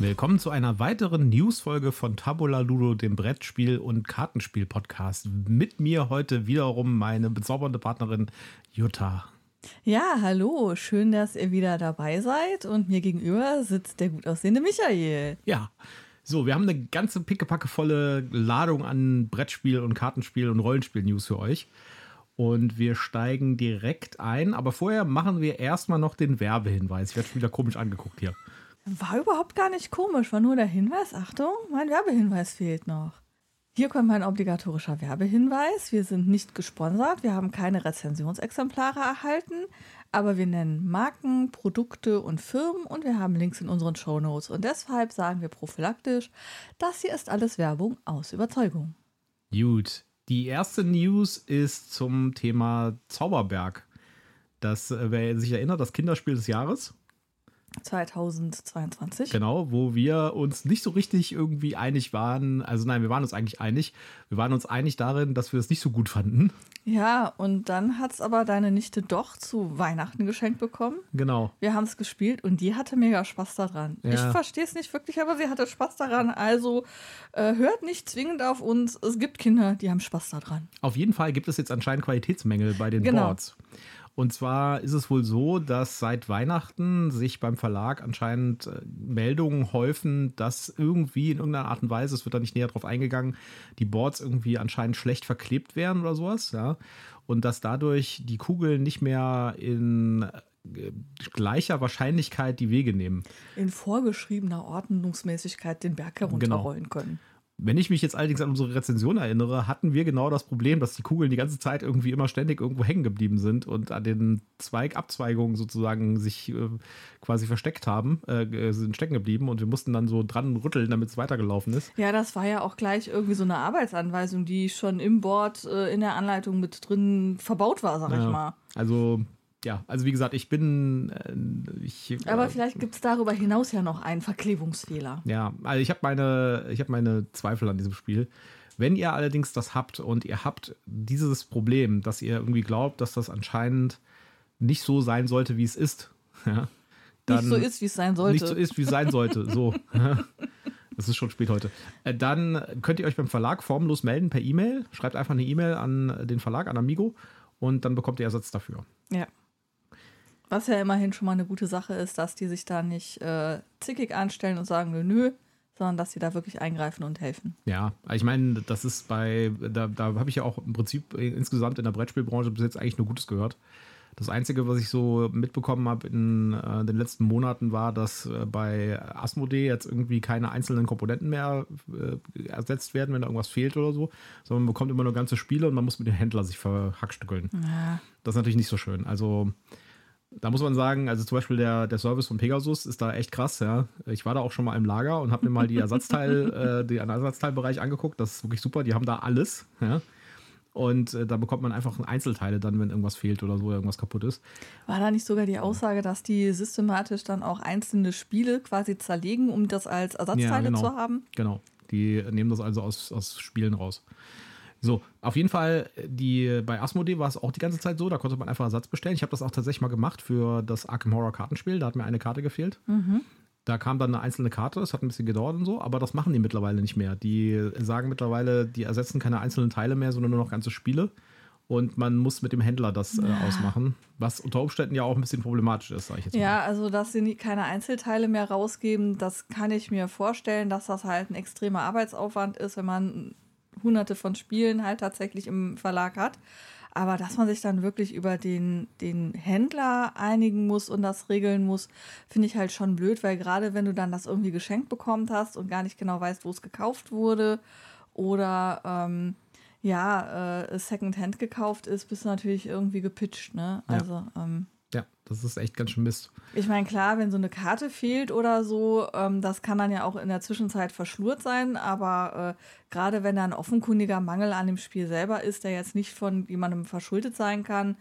Willkommen zu einer weiteren Newsfolge von Tabula Ludo, dem Brettspiel- und Kartenspiel-Podcast. Mit mir heute wiederum meine bezaubernde Partnerin Jutta. Ja, hallo, schön, dass ihr wieder dabei seid und mir gegenüber sitzt der gut aussehende Michael. Ja, so, wir haben eine ganze pickepackevolle Ladung an Brettspiel- und Kartenspiel- und Rollenspiel-News für euch. Und wir steigen direkt ein, aber vorher machen wir erstmal noch den Werbehinweis. Ich werde schon wieder komisch angeguckt hier. War überhaupt gar nicht komisch, war nur der Hinweis. Achtung, mein Werbehinweis fehlt noch. Hier kommt mein obligatorischer Werbehinweis. Wir sind nicht gesponsert, wir haben keine Rezensionsexemplare erhalten, aber wir nennen Marken, Produkte und Firmen und wir haben Links in unseren Shownotes. Und deshalb sagen wir prophylaktisch, das hier ist alles Werbung aus Überzeugung. Gut, die erste News ist zum Thema Zauberberg. Das, äh, wer sich erinnert, das Kinderspiel des Jahres. 2022. Genau, wo wir uns nicht so richtig irgendwie einig waren. Also nein, wir waren uns eigentlich einig. Wir waren uns einig darin, dass wir es nicht so gut fanden. Ja, und dann hat es aber deine Nichte doch zu Weihnachten geschenkt bekommen. Genau. Wir haben es gespielt und die hatte mega Spaß daran. Ja. Ich verstehe es nicht wirklich, aber sie hatte Spaß daran. Also äh, hört nicht zwingend auf uns. Es gibt Kinder, die haben Spaß daran. Auf jeden Fall gibt es jetzt anscheinend Qualitätsmängel bei den Genau. Boards. Und zwar ist es wohl so, dass seit Weihnachten sich beim Verlag anscheinend äh, Meldungen häufen, dass irgendwie in irgendeiner Art und Weise, es wird da nicht näher drauf eingegangen, die Boards irgendwie anscheinend schlecht verklebt werden oder sowas, ja. Und dass dadurch die Kugeln nicht mehr in äh, gleicher Wahrscheinlichkeit die Wege nehmen. In vorgeschriebener Ordnungsmäßigkeit den Berg herunterrollen können. Wenn ich mich jetzt allerdings an unsere Rezension erinnere, hatten wir genau das Problem, dass die Kugeln die ganze Zeit irgendwie immer ständig irgendwo hängen geblieben sind und an den Zweigabzweigungen sozusagen sich äh, quasi versteckt haben, äh, sind stecken geblieben und wir mussten dann so dran rütteln, damit es weitergelaufen ist. Ja, das war ja auch gleich irgendwie so eine Arbeitsanweisung, die schon im Board äh, in der Anleitung mit drin verbaut war, sag ich Ja. mal. Also ja, also wie gesagt, ich bin äh, ich, Aber äh, vielleicht gibt es darüber hinaus ja noch einen Verklebungsfehler. Ja, also ich habe meine, ich habe meine Zweifel an diesem Spiel. Wenn ihr allerdings das habt und ihr habt dieses Problem, dass ihr irgendwie glaubt, dass das anscheinend nicht so sein sollte, wie es ist, ja, dann nicht so ist, wie es sein sollte. nicht so ist, wie es sein sollte, so. Das ist schon spät heute. Äh, Dann könnt ihr euch beim Verlag formlos melden per E-Mail. Schreibt einfach eine E-Mail an den Verlag, an Amigo, und dann bekommt ihr Ersatz dafür. Ja. Was ja immerhin schon mal eine gute Sache ist, dass die sich da nicht äh, zickig anstellen und sagen, nö, nö, sondern dass sie da wirklich eingreifen und helfen. Ja, ich meine, das ist bei, da, da habe ich ja auch im Prinzip insgesamt in der Brettspielbranche bis jetzt eigentlich nur Gutes gehört. Das Einzige, was ich so mitbekommen habe in äh, den letzten Monaten, war, dass äh, bei Asmodee jetzt irgendwie keine einzelnen Komponenten mehr äh, ersetzt werden, wenn da irgendwas fehlt oder so, sondern man bekommt immer nur ganze Spiele und man muss mit dem Händler sich verhackstückeln. Ja. Das ist natürlich nicht so schön. Also da muss man sagen, also zum Beispiel der, der Service von Pegasus ist da echt krass, ja. Ich war da auch schon mal im Lager und habe mir mal die Ersatzteil, äh, den Ersatzteilbereich angeguckt. Das ist wirklich super. Die haben da alles, ja. Und äh, da bekommt man einfach Einzelteile dann, wenn irgendwas fehlt oder so, irgendwas kaputt ist. War da nicht sogar die Aussage, dass die systematisch dann auch einzelne Spiele quasi zerlegen, um das als Ersatzteile genau. zu haben? Genau. Die nehmen das also aus, aus Spielen raus. So, auf jeden Fall, die, bei Asmodee war es auch die ganze Zeit so, da konnte man einfach Ersatz bestellen. Ich habe das auch tatsächlich mal gemacht für das Arkham Horror Kartenspiel, da hat mir eine Karte gefehlt. Da kam dann eine einzelne Karte, das hat ein bisschen gedauert und so, aber das machen die mittlerweile nicht mehr. Die sagen mittlerweile, die ersetzen keine einzelnen Teile mehr, sondern nur noch ganze Spiele. Und man muss mit dem Händler das äh, ausmachen, was unter Umständen ja auch ein bisschen problematisch ist, sage ich jetzt mal. Ja, also dass sie nie, keine Einzelteile mehr rausgeben, das kann ich mir vorstellen, dass das halt ein extremer Arbeitsaufwand ist, wenn man hunderte von Spielen halt tatsächlich im Verlag hat. Aber dass man sich dann wirklich über den, den Händler einigen muss und das regeln muss, finde ich halt schon blöd, weil gerade wenn du dann das irgendwie geschenkt bekommen hast und gar nicht genau weißt, wo es gekauft wurde oder ähm, ja, äh, Secondhand gekauft ist, bist du natürlich irgendwie gepitcht, ne? Ja. Also, ähm, Ja, das ist echt ganz schön Mist. ich meine, klar, wenn so eine Karte fehlt oder so, ähm, das kann dann ja auch in der Zwischenzeit verschlurt sein, aber äh, gerade wenn da ein offenkundiger Mangel an dem Spiel selber ist, der jetzt nicht von jemandem verschuldet sein kann,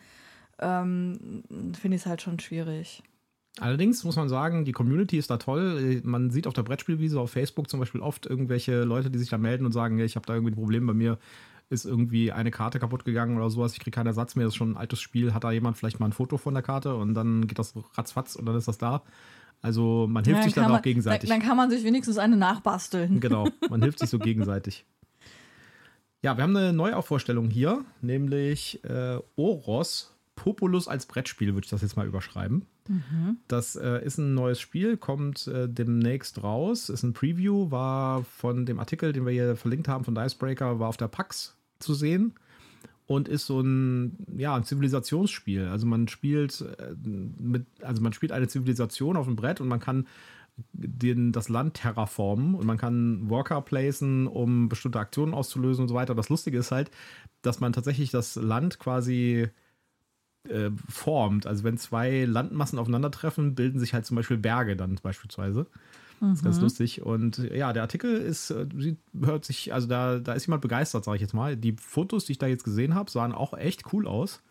ähm, finde ich es halt schon schwierig. Allerdings muss man sagen, die Community ist da toll. Man sieht auf der Brettspielwiese auf Facebook zum Beispiel oft irgendwelche Leute, die sich da melden und sagen, ich habe da irgendwie ein Problem bei mir. Ist irgendwie eine Karte kaputt gegangen oder sowas, ich kriege keinen Ersatz mehr, das ist schon ein altes Spiel, hat da jemand vielleicht mal ein Foto von der Karte und dann geht das ratzfatz und dann ist das da. Also man hilft Ja, sich dann auch man, gegenseitig. Dann, dann kann man sich wenigstens eine nachbasteln. Genau, man hilft sich so gegenseitig. Ja, wir haben eine Neuaufvorstellung hier, nämlich äh, Oros Populus als Brettspiel, würde ich das jetzt mal überschreiben. Das äh, ist ein neues Spiel, kommt äh, demnächst raus, ist ein Preview, war von dem Artikel, den wir hier verlinkt haben von Dicebreaker, war auf der PAX zu sehen und ist so ein, ja, ein Zivilisationsspiel. Also man spielt äh, mit, also man spielt eine Zivilisation auf dem Brett und man kann den, das Land terraformen und man kann Worker placen, um bestimmte Aktionen auszulösen und so weiter. Das Lustige ist halt, dass man tatsächlich das Land quasi äh, formt. Also wenn zwei Landmassen aufeinandertreffen, bilden sich halt zum Beispiel Berge dann beispielsweise. Das ist ganz lustig. Und ja, der Artikel ist, äh, hört sich, also da, da ist jemand begeistert, sage ich jetzt mal. Die Fotos, die ich da jetzt gesehen habe, sahen auch echt cool aus.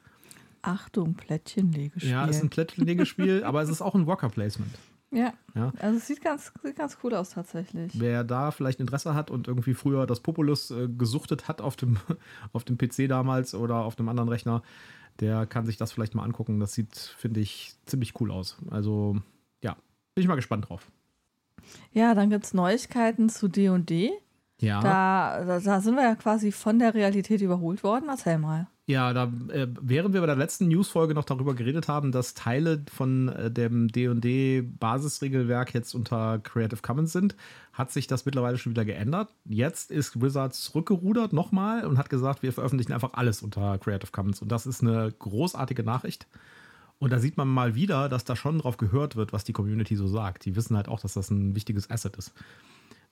Achtung, Plättchenlegespiel. Ja, es ist ein Plättchenlegespiel, aber es ist auch ein Worker Placement. ja. Ja. Also es sieht ganz, sieht ganz cool aus tatsächlich. Wer da vielleicht Interesse hat und irgendwie früher das Populus äh, gesuchtet hat auf dem, auf dem PC damals oder auf einem anderen Rechner, der kann sich das vielleicht mal angucken. Das sieht, finde ich, ziemlich cool aus. Also, ja, bin ich mal gespannt drauf. Ja, dann gibt es Neuigkeiten zu D&D. Ja. Da, da, da sind wir ja quasi von der Realität überholt worden. Erzähl mal. Ja, da, äh, während wir bei der letzten Newsfolge noch darüber geredet haben, dass Teile von äh, dem D&D-Basisregelwerk jetzt unter Creative Commons sind, hat sich das mittlerweile schon wieder geändert. Jetzt ist Wizards zurückgerudert nochmal und hat gesagt, wir veröffentlichen einfach alles unter Creative Commons. Und das ist eine großartige Nachricht. Und da sieht man mal wieder, dass da schon drauf gehört wird, was die Community so sagt. Die wissen halt auch, dass das ein wichtiges Asset ist.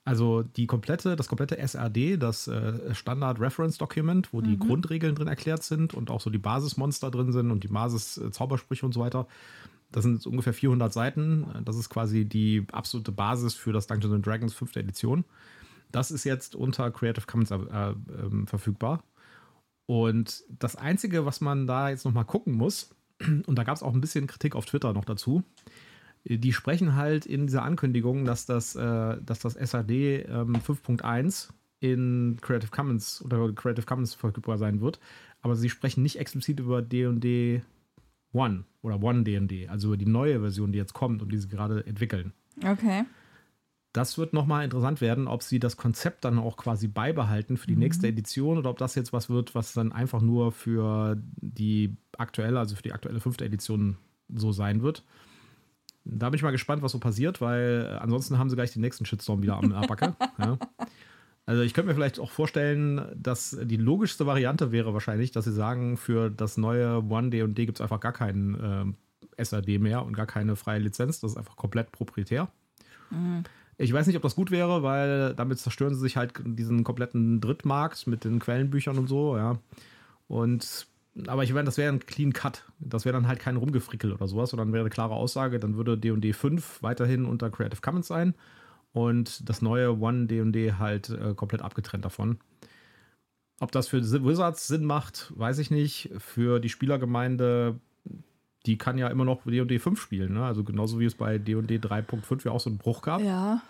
Also die komplette, das komplette SRD, das äh, Standard Reference Document, wo die Grundregeln drin erklärt sind und auch so die Basismonster drin sind und die Basis-Zaubersprüche und so weiter. Das sind jetzt ungefähr 400 Seiten. Das ist quasi die absolute Basis für das Dungeons and Dragons 5. Edition. Das ist jetzt unter Creative Commons äh, ähm, verfügbar. Und das Einzige, was man da jetzt nochmal gucken muss, und da gab es auch ein bisschen Kritik auf Twitter noch dazu, die sprechen halt in dieser Ankündigung, dass das, äh, dass das SAD ähm, 5.1 in Creative Commons oder Creative Commons verfügbar sein wird, aber sie sprechen nicht explizit über D&D One oder One D&D, also über die neue Version, die jetzt kommt und die sie gerade entwickeln. Okay. Das wird nochmal interessant werden, ob sie das Konzept dann auch quasi beibehalten für die nächste Edition oder ob das jetzt was wird, was dann einfach nur für die aktuelle, also für die aktuelle fünfte Edition so sein wird. Da bin ich mal gespannt, was so passiert, weil äh, ansonsten haben sie gleich den nächsten Shitstorm wieder am Backe. ja. Also ich könnte mir vielleicht auch vorstellen, dass die logischste Variante wäre wahrscheinlich, dass sie sagen, für das neue One D&D gibt es einfach gar keinen äh, SAD mehr und gar keine freie Lizenz. Das ist einfach komplett proprietär. Ich weiß nicht, ob das gut wäre, weil damit zerstören sie sich halt diesen kompletten Drittmarkt mit den Quellenbüchern und so, ja. Und aber ich meine, das wäre ein Clean Cut. Das wäre dann halt kein Rumgefrickel oder sowas, sondern wäre eine klare Aussage, dann würde D&D 5 weiterhin unter Creative Commons sein und das neue One D&D halt äh, komplett abgetrennt davon. Ob das für Wizards Sinn macht, weiß ich nicht. Für die Spielergemeinde, die kann ja immer noch D&D 5 spielen, ne? Also genauso wie es bei D&D 3.5 ja auch so einen Bruch gab. Ja.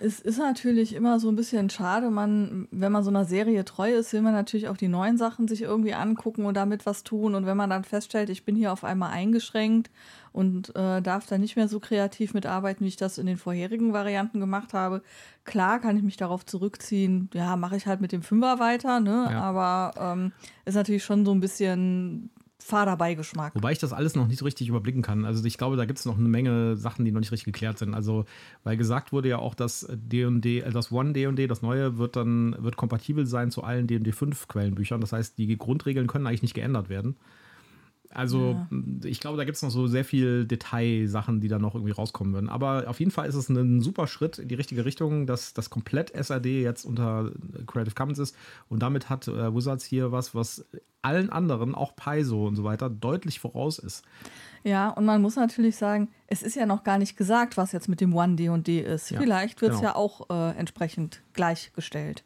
Es ist natürlich immer so ein bisschen schade, man, wenn man so einer Serie treu ist, will man natürlich auch die neuen Sachen sich irgendwie angucken und damit was tun. Und wenn man dann feststellt, ich bin hier auf einmal eingeschränkt und äh, darf da nicht mehr so kreativ mitarbeiten, wie ich das in den vorherigen Varianten gemacht habe, klar kann ich mich darauf zurückziehen. Ja, mache ich halt mit dem Fünfer weiter, ne? Ja. Aber ähm, ist natürlich schon so ein bisschen fader Beigeschmack. Wobei ich das alles noch nicht so richtig überblicken kann. Also ich glaube, da gibt es noch eine Menge Sachen, die noch nicht richtig geklärt sind. Also, weil gesagt wurde ja auch, dass D&D, äh, das One D&D, das neue, wird dann wird kompatibel sein zu allen D&D 5 Quellenbüchern. Das heißt, die Grundregeln können eigentlich nicht geändert werden. Also ich glaube, da gibt es noch so sehr viel Detailsachen, die da noch irgendwie rauskommen würden. Aber auf jeden Fall ist es ein super Schritt in die richtige Richtung, dass das komplett SAD jetzt unter Creative Commons ist. Und damit hat äh, Wizards hier was, was allen anderen, auch Paizo und so weiter, deutlich voraus ist. Ja, und man muss natürlich sagen, es ist ja noch gar nicht gesagt, was jetzt mit dem One D&D ist. Ja, Vielleicht wird es genau. ja auch äh, entsprechend gleichgestellt.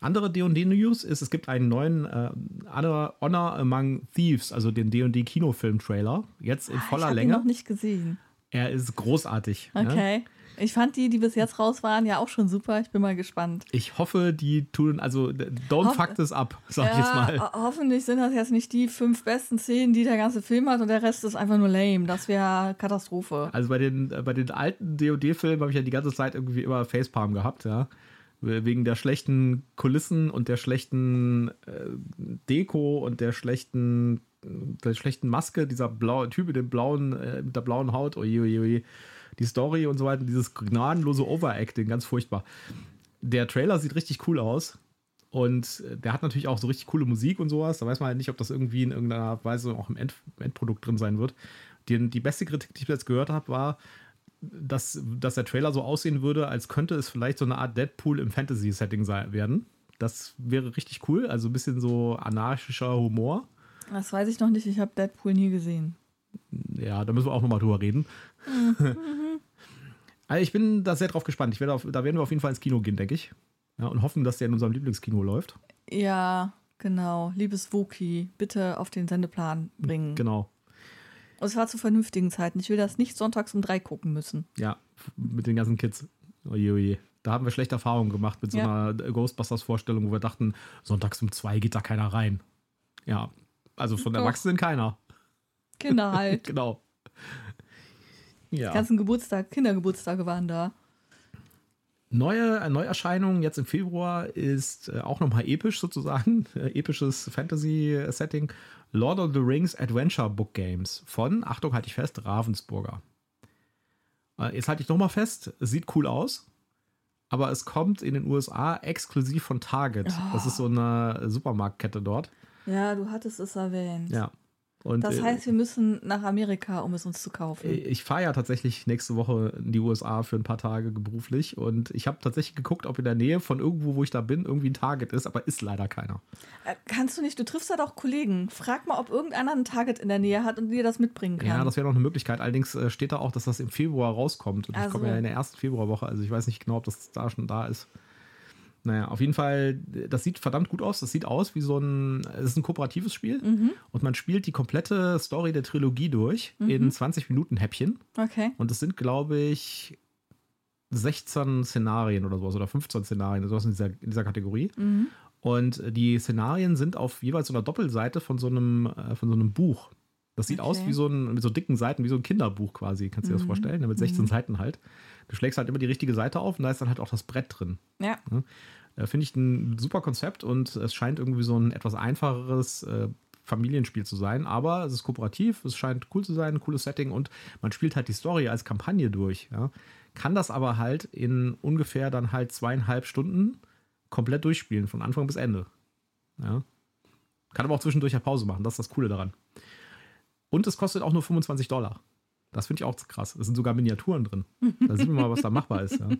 Andere D&D-News ist, es gibt einen neuen äh, Honor, Among Thieves, also den D&D-Kinofilm-Trailer, jetzt in Ah, voller ich hab ihn Länge. noch nicht gesehen. Er ist großartig. Ne? Okay. Ich fand die, die bis jetzt raus waren, ja auch schon super. Ich bin mal gespannt. Ich hoffe, die tun, also don't Hoff- fuck this up, sag ich ja, jetzt mal. ho- hoffentlich sind das jetzt nicht die fünf besten Szenen, die der ganze Film hat und der Rest ist einfach nur lame. Das wäre Katastrophe. Also bei den, äh, bei den alten DOD-Filmen habe ich ja die ganze Zeit irgendwie immer Facepalm gehabt, ja. Wegen der schlechten Kulissen und der schlechten äh, Deko und der schlechten, der schlechten Maske, dieser blaue Typ mit dem blauen, äh, mit der blauen Haut, oje, oje, oje. Die Story und so weiter, dieses gnadenlose Overacting, ganz furchtbar. Der Trailer sieht richtig cool aus. Und äh, der hat natürlich auch so richtig coole Musik und sowas. Da weiß man halt nicht, ob das irgendwie in irgendeiner Weise auch im End Endprodukt drin sein wird. Die, die beste Kritik, die ich jetzt gehört habe, war, dass, dass der Trailer so aussehen würde, als könnte es vielleicht so eine Art Deadpool im Fantasy-Setting sein- werden. Das wäre richtig cool. Also ein bisschen so anarchischer Humor. Das weiß ich noch nicht. Ich habe Deadpool nie gesehen. Ja, da müssen wir auch nochmal drüber reden. also ich bin da sehr drauf gespannt. Ich werde auf, da werden wir auf jeden Fall ins Kino gehen, denke ich. Ja, und hoffen, dass der in unserem Lieblingskino läuft. Ja, genau. Liebes Woki, bitte auf den Sendeplan bringen. Genau. Und zwar zu vernünftigen Zeiten. Ich will das nicht sonntags um drei gucken müssen. Ja, mit den ganzen Kids. Oje, oje. Da haben wir schlechte Erfahrungen gemacht mit so Ja. einer Ghostbusters-Vorstellung, wo wir dachten, sonntags um zwei geht da keiner rein. Ja, also von Doch. Erwachsenen keiner. Kinder halt. Genau. Ja. Die ganzen Geburtstag, Kindergeburtstage waren da. Neue äh, Neuerscheinung jetzt im Februar ist äh, auch nochmal episch sozusagen. Äh, episches Fantasy-Setting. Lord of the Rings Adventure Book Games von, Achtung, halte ich fest, Ravensburger. Äh, jetzt halte ich nochmal fest, es sieht cool aus, aber es kommt in den USA exklusiv von Target. Das ist so eine Supermarktkette dort. Ja, du hattest es erwähnt. Ja. Und, Das äh, heißt, wir müssen nach Amerika, um es uns zu kaufen. Ich fahre ja tatsächlich nächste Woche in die USA für ein paar Tage beruflich und ich habe tatsächlich geguckt, ob in der Nähe von irgendwo, wo ich da bin, irgendwie ein Target ist, aber ist leider keiner. Äh, Kannst du nicht, du triffst da doch Kollegen. Frag mal, ob irgendeiner ein Target in der Nähe hat und dir das mitbringen kann. Ja, das wäre noch eine Möglichkeit. Allerdings äh, steht da auch, dass das im Februar rauskommt. Und ich Ach komme ja in der ersten Februarwoche, also ich weiß nicht genau, ob das da schon da ist. Naja, auf jeden Fall, das sieht verdammt gut aus. Das sieht aus wie so ein, es ist ein kooperatives Spiel Mhm. und man spielt die komplette Story der Trilogie durch in 20 Minuten Häppchen. okay. Und es sind, glaube ich, 16 Szenarien oder sowas oder 15 Szenarien, sowas in dieser, in dieser Kategorie. Mhm. Und die Szenarien sind auf jeweils so einer Doppelseite von so einem, äh, von so einem Buch. Das sieht Okay. aus wie so ein, mit so dicken Seiten, wie so ein Kinderbuch quasi. Kannst du dir das vorstellen? Ja, Mit 16 Seiten halt. Du schlägst halt immer die richtige Seite auf und da ist dann halt auch das Brett drin. Ja. Äh, Finde ich ein super Konzept und es scheint irgendwie so ein etwas einfacheres äh, Familienspiel zu sein, aber es ist kooperativ, es scheint cool zu sein, ein cooles Setting und man spielt halt die Story als Kampagne durch. Ja. Kann das aber halt in ungefähr dann halt zweieinhalb Stunden komplett durchspielen, von Anfang bis Ende. Ja. Kann aber auch zwischendurch eine Pause machen, das ist das Coole daran. Und es kostet auch nur 25 Dollar. Das finde ich auch krass. Es sind sogar Miniaturen drin. Da sieht man mal, was da machbar ist. Ja.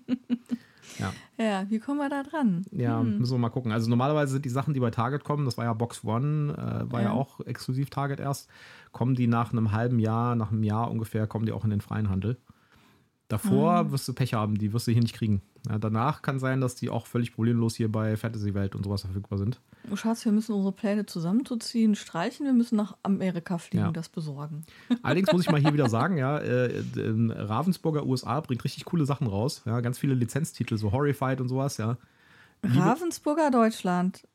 Ja. Ja, wie kommen wir da dran? Ja, Hm. müssen wir mal gucken. Also normalerweise sind die Sachen, die bei Target kommen, das war ja Box One, äh, war ja. Ja. auch exklusiv Target erst, kommen die nach einem halben Jahr, nach einem Jahr ungefähr, kommen die auch in den freien Handel. Davor Ah. wirst du Pech haben, die wirst du hier nicht kriegen. Ja, danach kann sein, dass die auch völlig problemlos hier bei Fantasy Welt und sowas verfügbar sind. Oh, Schatz, wir müssen unsere Pläne zusammenzuziehen, streichen. Wir müssen nach Amerika fliegen, Ja. das besorgen. Allerdings muss ich mal hier wieder sagen, ja, äh, in Ravensburger USA bringt richtig coole Sachen raus. Ja, ganz viele Lizenztitel, so Horrified und sowas, ja. Liebe- Ravensburger Deutschland.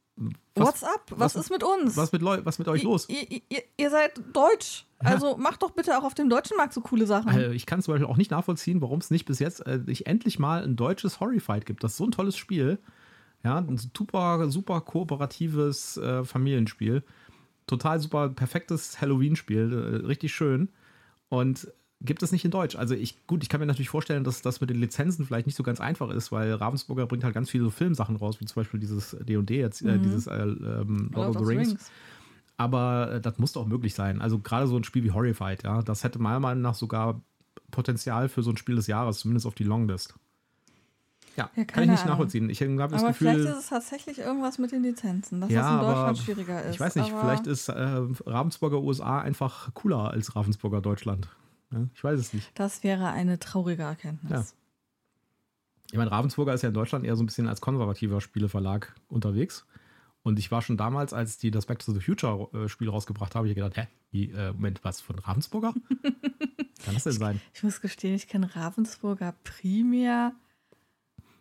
Was- What's up? Was, was- ist mit uns? Was mit, Leu was mit euch los? Ihr, seid deutsch. Also macht doch bitte auch auf dem deutschen Markt so coole Sachen. Also ich kann zum Beispiel auch nicht nachvollziehen, warum es nicht bis jetzt äh, nicht endlich mal ein deutsches Horrified gibt. Das ist so ein tolles Spiel. Ja, ein super, super kooperatives äh, Familienspiel. Total super, perfektes Halloween-Spiel. Äh, richtig schön. Und gibt es nicht in Deutsch. Also ich, gut, ich kann mir natürlich vorstellen, dass das mit den Lizenzen vielleicht nicht so ganz einfach ist, weil Ravensburger bringt halt ganz viele so Filmsachen raus, wie zum Beispiel dieses D&D jetzt, äh, dieses äh, ähm, Lord, of the Rings. Aber äh, das muss doch möglich sein. Also gerade so ein Spiel wie Horrified, ja, das hätte meiner Meinung nach sogar Potenzial für so ein Spiel des Jahres, zumindest auf die Longlist. Ja, Ja, kann ich nicht Ahnung. nachvollziehen. Ich habe das Aber vielleicht Gefühl, ist es tatsächlich irgendwas mit den Lizenzen, dass ja, das in Deutschland schwieriger ist. ich weiß nicht, vielleicht ist äh, Ravensburger USA einfach cooler als Ravensburger Deutschland. Ja, ich weiß es nicht. Das wäre eine traurige Erkenntnis. Ja. Ich meine, Ravensburger ist ja in Deutschland eher so ein bisschen als konservativer Spieleverlag unterwegs. Und ich war schon damals, als die das Back to the Future äh, Spiel rausgebracht haben, ich gedacht, hä, wie, äh, Moment, was von Ravensburger? Kann das denn sein? Ich muss gestehen, ich kenne Ravensburger primär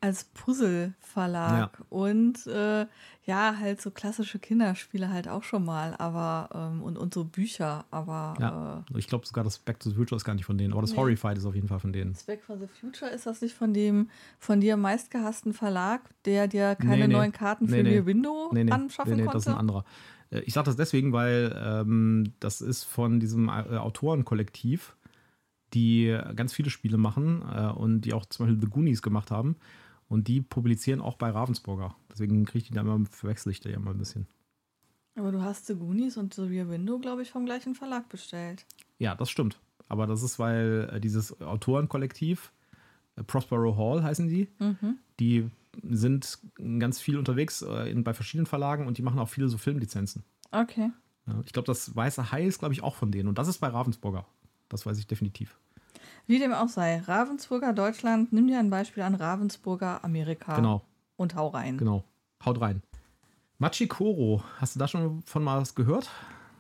als Puzzle-Verlag Ja. und äh, ja, halt so klassische Kinderspiele halt auch schon mal, aber ähm, und, und so Bücher, aber Ja. äh, Ich glaube sogar, das Back to the Future ist gar nicht von denen, aber das Nee. Horrified ist auf jeden Fall von denen. Back for the Future ist das nicht von dem von dir meistgehassten Verlag, der dir keine Nee, nee. neuen Karten für Nee, Window Nee, nee, anschaffen nee, nee konnte? das ist ein anderer. Äh, Ich sage das deswegen, weil ähm, das ist von diesem äh, Autorenkollektiv, die ganz viele Spiele machen äh, und die auch zum Beispiel The Goonies gemacht haben. Und die publizieren auch bei Ravensburger. Deswegen kriege ich die da immer, verwechsel ich da ja immer ein bisschen. aber du hast The Goonies und The Rear Window, glaube ich, vom gleichen Verlag bestellt. Ja, das stimmt. Aber das ist, weil äh, dieses Autorenkollektiv, äh, Prospero Hall heißen die, Mhm. die sind ganz viel unterwegs äh, bei verschiedenen Verlagen und die machen auch viele so Filmlizenzen. Okay. Ich glaube, das Weiße Hai ist, glaube ich, auch von denen. Und das ist bei Ravensburger. Das weiß ich definitiv. Wie dem auch sei, Ravensburger Deutschland, nimm dir ein Beispiel an Ravensburger Amerika Genau, und hau rein. genau. Haut rein. Machikoro, hast du da schon von mal was gehört?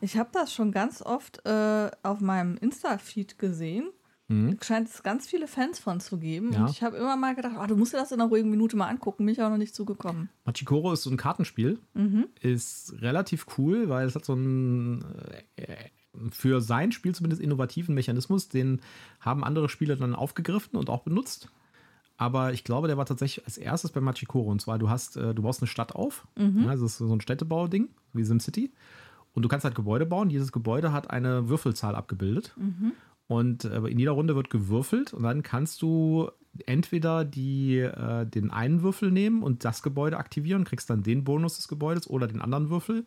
Ich habe das schon ganz oft äh, auf meinem Insta-Feed gesehen. Mhm. Scheint es ganz viele Fans von zu geben. Ja. Und ich habe immer mal gedacht, ah, du musst dir das in einer ruhigen Minute mal angucken. Mich auch noch nicht zugekommen. Machikoro ist so ein Kartenspiel. Mhm. Ist relativ cool, weil es hat so einen äh, für sein Spiel zumindest innovativen Mechanismus. Den haben andere Spieler dann aufgegriffen und auch benutzt. Aber ich glaube, der war tatsächlich als erstes bei Machikoro. Und zwar, du hast, äh, du baust eine Stadt auf. Mhm. Ja, das ist so ein Städtebau-Ding, wie SimCity. Und du kannst halt Gebäude bauen. Dieses Gebäude hat eine Würfelzahl abgebildet. Mhm. Und äh, in jeder Runde wird gewürfelt und dann kannst du entweder die, äh, den einen Würfel nehmen und das Gebäude aktivieren, kriegst dann den Bonus des Gebäudes oder den anderen Würfel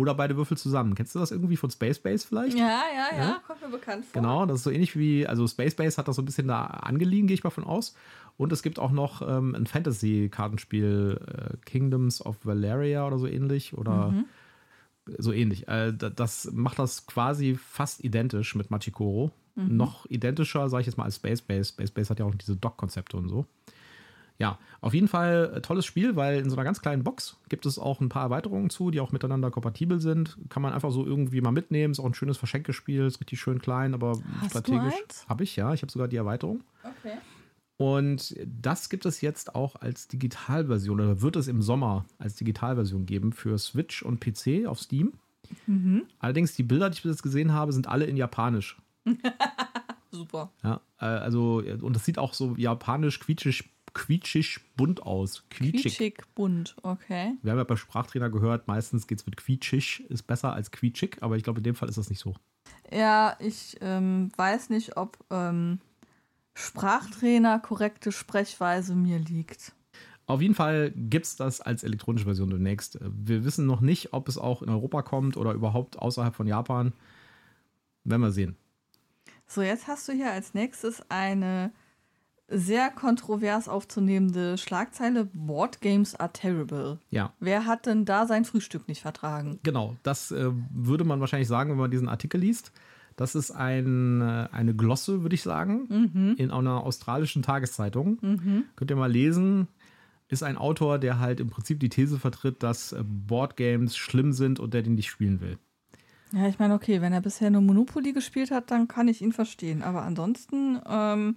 oder beide Würfel zusammen. Kennst du das irgendwie von Space Base vielleicht? Ja, ja, ja, Ja. kommt mir bekannt vor. Genau, das ist so ähnlich wie, also Space Base hat das so ein bisschen da angeliehen, gehe ich mal von aus. Und es gibt auch noch ähm, ein Fantasy-Kartenspiel, äh, Kingdoms of Valeria oder so ähnlich. Oder Mhm. so ähnlich. Äh, da- das macht das quasi fast identisch mit Machikoro. Mhm. Noch identischer, sage ich jetzt mal, als Space Base. Space Base hat ja auch diese Dock-Konzepte und so. Ja, auf jeden Fall äh, tolles Spiel, weil in so einer ganz kleinen Box gibt es auch ein paar Erweiterungen zu, die auch miteinander kompatibel sind. Kann man einfach so irgendwie mal mitnehmen. Ist auch ein schönes Verschenkespiel, ist richtig schön klein, aber Hast strategisch. Habe ich, ja. Ich habe sogar die Erweiterung. Okay. Und das gibt es jetzt auch als Digitalversion oder wird es im Sommer als Digitalversion geben für Switch und PC auf Steam. Mhm. Allerdings die Bilder, die ich bis jetzt gesehen habe, sind alle in Japanisch. Super. Ja, äh, also und das sieht auch so japanisch quietschig, quietschig bunt aus. Quietschig. Quietschig bunt, okay. Wir haben ja bei Sprachtrainer gehört, meistens geht es mit quietschig, ist besser als quietschig, aber ich glaube, in dem Fall ist das nicht so. Ja, ich ähm, weiß nicht, ob ähm, Sprachtrainer korrekte Sprechweise mir liegt. Auf jeden Fall gibt es das als elektronische Version demnächst. Wir wissen noch nicht, ob es auch in Europa kommt oder überhaupt außerhalb von Japan. Werden wir sehen. So, jetzt hast du hier als nächstes eine sehr kontrovers aufzunehmende Schlagzeile: Board Games are terrible. Ja, Wer hat denn da sein Frühstück nicht vertragen? genau. Das äh, würde man wahrscheinlich sagen, wenn man diesen Artikel liest. Das ist ein, äh, eine Glosse, würde ich sagen, in einer australischen Tageszeitung. Könnt ihr mal lesen. Ist ein Autor, der halt im Prinzip die These vertritt, dass äh, Boardgames schlimm sind und der die nicht spielen will. Ja, ich meine, okay, wenn er bisher nur Monopoly gespielt hat, dann kann ich ihn verstehen. Aber ansonsten ähm,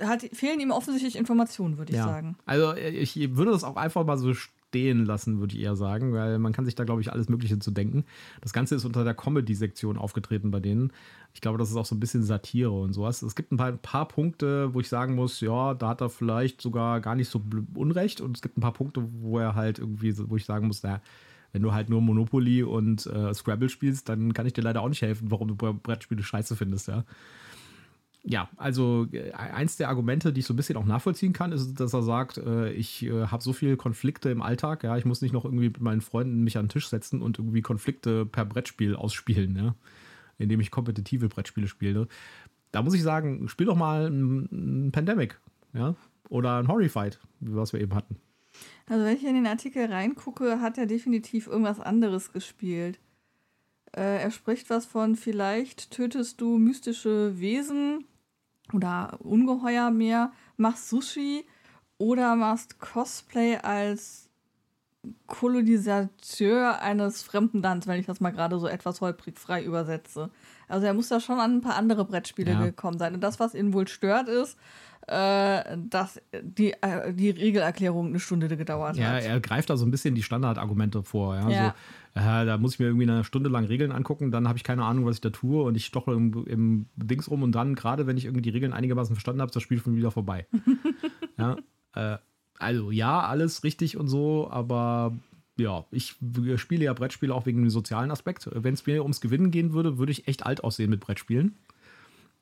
hat, fehlen ihm offensichtlich Informationen, würde ich sagen. Also äh, ich würde das auch einfach mal so stehen lassen, würde ich eher sagen, weil man kann sich da, glaube ich, alles Mögliche zu denken. Das Ganze ist unter der Comedy-Sektion aufgetreten bei denen. Ich glaube, das ist auch so ein bisschen Satire und sowas. Es gibt ein paar, ein paar Punkte, wo ich sagen muss, ja, da hat er vielleicht sogar gar nicht so Unrecht. Und es gibt ein paar Punkte, wo er halt irgendwie, wo ich sagen muss, naja, wenn du halt nur Monopoly und äh, Scrabble spielst, dann kann ich dir leider auch nicht helfen, warum du Bre- Brettspiele scheiße findest, ja. Ja, also äh, eins der Argumente, die ich so ein bisschen auch nachvollziehen kann, ist, dass er sagt, äh, ich äh, habe so viele Konflikte im Alltag, ja, ich muss nicht noch irgendwie mit meinen Freunden mich an den Tisch setzen und irgendwie Konflikte per Brettspiel ausspielen, ja, indem ich kompetitive Brettspiele spiele. Da muss ich sagen, spiel doch mal ein, ein Pandemic, ja, oder ein Horrified, was wir eben hatten. Also wenn ich in den Artikel reingucke, hat er definitiv irgendwas anderes gespielt. Äh, er spricht was von, vielleicht tötest du mystische Wesen oder Ungeheuer mehr, machst Sushi oder machst Cosplay als Kolonisateur eines fremden Landes, wenn ich das mal gerade so etwas holprig frei übersetze. Also er muss da schon an ein paar andere Brettspiele ja. gekommen sein. Und das, was ihn wohl stört, ist, äh, dass die, äh, die Regelerklärung eine Stunde gedauert ja, hat. Ja, er greift da so ein bisschen die Standardargumente vor. Ja, ja. So, äh, da muss ich mir irgendwie eine Stunde lang Regeln angucken, dann habe ich keine Ahnung, was ich da tue und ich stoche im, im Dings rum und dann, gerade wenn ich irgendwie die Regeln einigermaßen verstanden habe, ist das Spiel schon wieder vorbei. ja, äh, also ja, alles richtig und so, aber ja, ich spiele ja Brettspiele auch wegen dem sozialen Aspekt. Wenn es mir ums Gewinnen gehen würde, würde ich echt alt aussehen mit Brettspielen.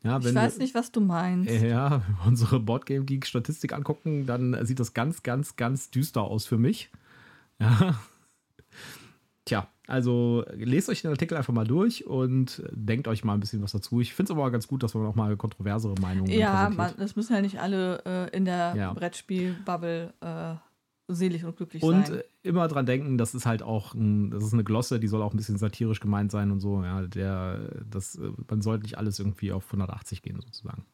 Ja, ich weiß nicht, was du meinst. Ja, wenn wir unsere Boardgame Geek Statistik angucken, dann sieht das ganz, ganz, ganz düster aus für mich. Ja. Tja, also lest euch den Artikel einfach mal durch und denkt euch mal ein bisschen was dazu. Ich finde es aber ganz gut, dass man auch mal kontroversere Meinungen Ja, es müssen ja nicht alle äh, in der ja. Brettspiel-Bubble äh, selig und glücklich und sein. Und immer dran denken, das ist halt auch ein, das ist eine Glosse, die soll auch ein bisschen satirisch gemeint sein und so. Ja, der, das, man sollte nicht alles irgendwie auf 180 gehen, sozusagen.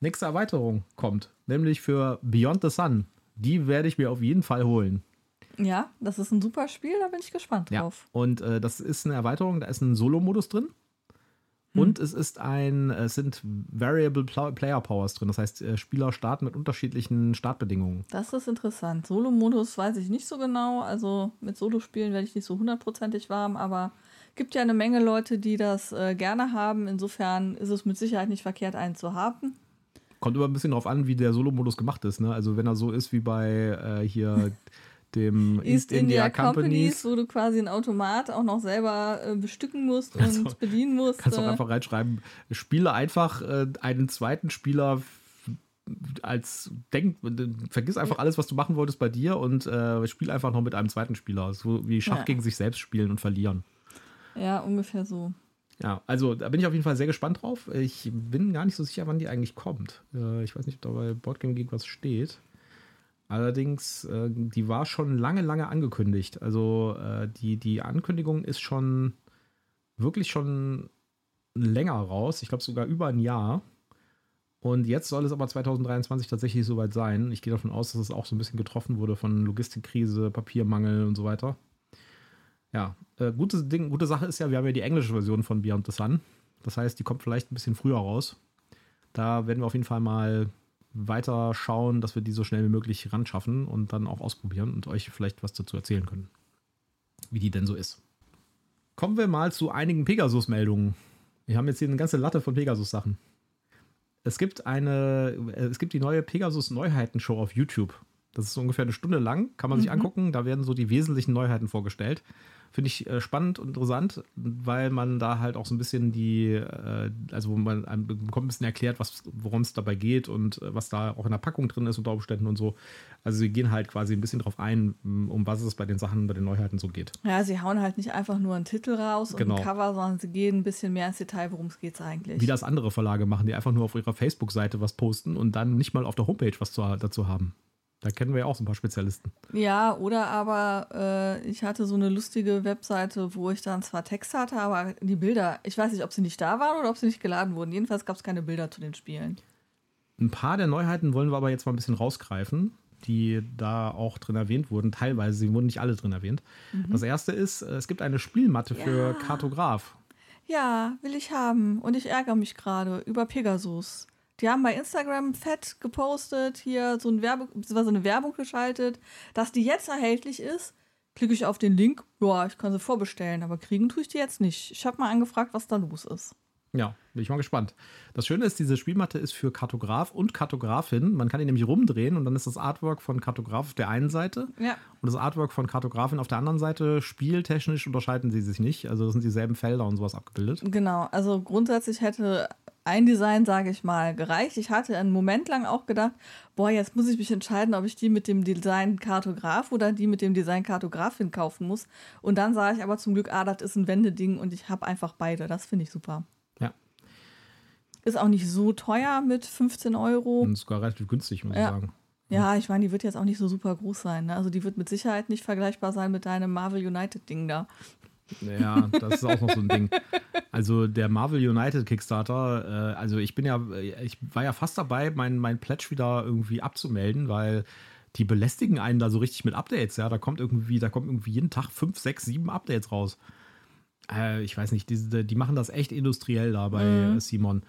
Nächste Erweiterung kommt, nämlich für Beyond the Sun. Die werde ich mir auf jeden Fall holen. Ja, das ist ein super Spiel, da bin ich gespannt drauf. Ja, und äh, das ist eine Erweiterung, da ist ein Solo-Modus drin. Hm. Und es ist ein, es sind Variable Player Powers drin. Das heißt, äh, Spieler starten mit unterschiedlichen Startbedingungen. Das ist interessant. Solo-Modus weiß ich nicht so genau. Also mit Solo-Spielen werde ich nicht so hundertprozentig warm, aber gibt ja eine Menge Leute, die das äh, gerne haben. Insofern ist es mit Sicherheit nicht verkehrt, einen zu haben. Kommt immer ein bisschen darauf an, wie der Solo-Modus gemacht ist. Ne? Also wenn er so ist wie bei äh, hier dem East, East India, India Companies, wo du quasi ein Automat auch noch selber äh, bestücken musst und also, bedienen musst. Kannst du auch einfach reinschreiben, spiele einfach äh, einen zweiten Spieler als denk, vergiss einfach alles, was du machen wolltest bei dir und äh, spiel einfach noch mit einem zweiten Spieler. So wie Schach ja. gegen sich selbst spielen und verlieren. Ja, ungefähr so. Ja, also da bin ich auf jeden Fall sehr gespannt drauf. Ich bin gar nicht so sicher, wann die eigentlich kommt. Äh, ich weiß nicht, ob da bei Boardgame Geek was steht. Allerdings, äh, die war schon lange, lange angekündigt. Also äh, die, die Ankündigung ist schon wirklich schon länger raus. Ich glaube sogar über ein Jahr. Und jetzt soll es aber 2023 tatsächlich soweit sein. Ich gehe davon aus, dass es auch so ein bisschen getroffen wurde von Logistikkrise, Papiermangel und so weiter. Ja, äh, gute, Ding, gute Sache ist ja, wir haben ja die englische Version von Beyond the Sun. Das heißt, die kommt vielleicht ein bisschen früher raus. Da werden wir auf jeden Fall mal weiter schauen, dass wir die so schnell wie möglich ran schaffen und dann auch ausprobieren und euch vielleicht was dazu erzählen können, wie die denn so ist. Kommen wir mal zu einigen Pegasus-Meldungen. Wir haben jetzt hier eine ganze Latte von Pegasus-Sachen. Es gibt eine, es gibt die neue Pegasus-Neuheiten-Show auf YouTube. Das ist so ungefähr eine Stunde lang, kann man sich mhm. angucken. Da werden so die wesentlichen Neuheiten vorgestellt. Finde ich äh, spannend und interessant, weil man da halt auch so ein bisschen die, äh, also man bekommt ein bisschen erklärt, worum es dabei geht und äh, was da auch in der Packung drin ist unter Umständen und so. Also sie gehen halt quasi ein bisschen drauf ein, um was es bei den Sachen, bei den Neuheiten so geht. Ja, sie hauen halt nicht einfach nur einen Titel raus genau. und ein Cover, sondern sie gehen ein bisschen mehr ins Detail, worum es geht eigentlich. Wie das andere Verlage machen, die einfach nur auf ihrer Facebook-Seite was posten und dann nicht mal auf der Homepage was zu, dazu haben. Da kennen wir ja auch so ein paar Spezialisten. Ja, oder aber äh, ich hatte so eine lustige Webseite, wo ich dann zwar Text hatte, aber die Bilder, ich weiß nicht, ob sie nicht da waren oder ob sie nicht geladen wurden. Jedenfalls gab es keine Bilder zu den Spielen. Ein paar der Neuheiten wollen wir aber jetzt mal ein bisschen rausgreifen, die da auch drin erwähnt wurden. Teilweise, sie wurden nicht alle drin erwähnt. Mhm. Das erste ist, äh, es gibt eine Spielmatte ja. für Kartograf. Ja, will ich haben. Und ich ärgere mich gerade über Pegasus. Die haben bei Instagram fett gepostet, hier so, ein Werbe, so eine Werbung geschaltet, dass die jetzt erhältlich ist. Klicke ich auf den Link, ja, ich kann sie vorbestellen, aber kriegen tue ich die jetzt nicht. Ich habe mal angefragt, was da los ist. Ja, bin ich mal gespannt. Das Schöne ist, diese Spielmatte ist für Kartograf und Kartografin. Man kann die nämlich rumdrehen und dann ist das Artwork von Kartograf auf der einen Seite ja. und das Artwork von Kartografin auf der anderen Seite. Spieltechnisch unterscheiden sie sich nicht. Also das sind dieselben Felder und sowas abgebildet. Genau, also grundsätzlich hätte ein Design, sage ich mal, gereicht. Ich hatte einen Moment lang auch gedacht, boah, jetzt muss ich mich entscheiden, ob ich die mit dem Design Kartograf oder die mit dem Design Kartografin kaufen muss. Und dann sah ich aber zum Glück, ah, das ist ein Wendeding und ich habe einfach beide. Das finde ich super. Ist auch nicht so teuer mit 15 Euro. Und sogar relativ günstig, muss ja. ich sagen. Ja, ich meine, die wird jetzt auch nicht so super groß sein. Ne? Also die wird mit Sicherheit nicht vergleichbar sein mit deinem Marvel United Ding da. Ja, das ist auch noch so ein Ding. Also der Marvel United Kickstarter, äh, also ich bin ja, ich war ja fast dabei, mein, mein Pledge wieder irgendwie abzumelden, weil die belästigen einen da so richtig mit Updates, ja. Da kommt irgendwie, da kommt irgendwie jeden Tag fünf, sechs, sieben Updates raus. Äh, ich weiß nicht, die, die machen das echt industriell da bei mhm. Simon.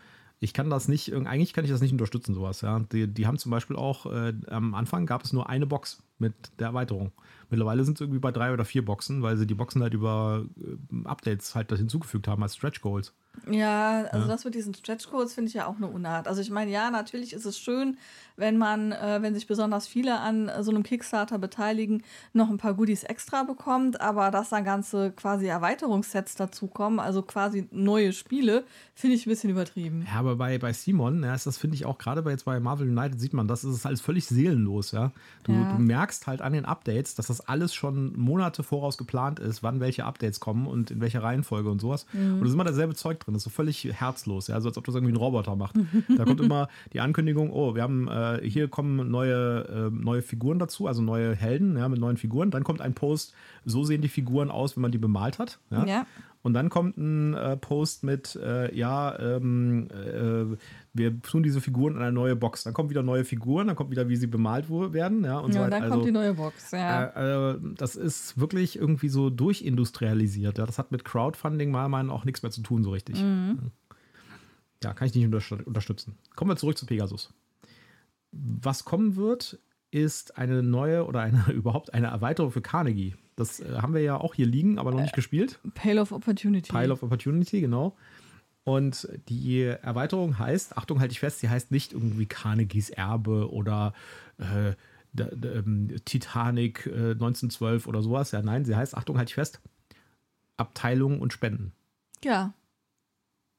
Ich kann das nicht, eigentlich kann ich das nicht unterstützen, sowas, ja. Die, die haben zum Beispiel auch, äh, am Anfang gab es nur eine Box mit der Erweiterung. Mittlerweile sind sie irgendwie bei drei oder vier Boxen, weil sie die Boxen halt über äh, Updates halt hinzugefügt haben als Stretch Goals. Ja, also ja. das mit diesen Stretch Goals finde ich ja auch eine Unart. Also ich meine, ja, natürlich ist es schön, wenn man, äh, wenn sich besonders viele an so einem Kickstarter beteiligen, noch ein paar Goodies extra bekommt, aber dass da ganze quasi Erweiterungssets dazukommen, also quasi neue Spiele, finde ich ein bisschen übertrieben. Ja, aber bei, bei Simon, ja, ist das finde ich auch gerade bei jetzt bei Marvel United sieht man, das ist alles völlig seelenlos, ja. Du, ja. du merkst halt an den Updates, dass das alles schon Monate voraus geplant ist, wann welche Updates kommen und in welcher Reihenfolge und sowas. Mhm. Und es ist immer dasselbe Zeug drin, das ist so völlig herzlos, ja, so als ob das irgendwie ein Roboter macht. da kommt immer die Ankündigung, oh, wir haben äh, hier kommen neue, äh, neue Figuren dazu, also neue Helden, ja, mit neuen Figuren. Dann kommt ein Post, so sehen die Figuren aus, wenn man die bemalt hat. Ja. ja. Und dann kommt ein äh, Post mit, äh, ja, ähm, äh, wir tun diese Figuren in eine neue Box. Dann kommen wieder neue Figuren, dann kommt wieder, wie sie bemalt werden. Ja, und ja, so dann also, kommt die neue Box, ja. Äh, äh, das ist wirklich irgendwie so durchindustrialisiert. Ja. Das hat mit Crowdfunding mal meinen auch nichts mehr zu tun, so richtig. Mhm. Ja, kann ich nicht unterstützen. Kommen wir zurück zu Pegasus. Was kommen wird, ist eine neue oder eine überhaupt eine Erweiterung für Carnegie. Das äh, haben wir ja auch hier liegen, aber noch nicht äh, gespielt. Pale of Opportunity. Pile of Opportunity, genau. Und die Erweiterung heißt, Achtung, halte ich fest, sie heißt nicht irgendwie Carnegies Erbe oder äh, ähm, Titanic äh, 1912 oder sowas. Ja, nein, sie heißt, Achtung, halte ich fest, Abteilungen und Spenden. Ja.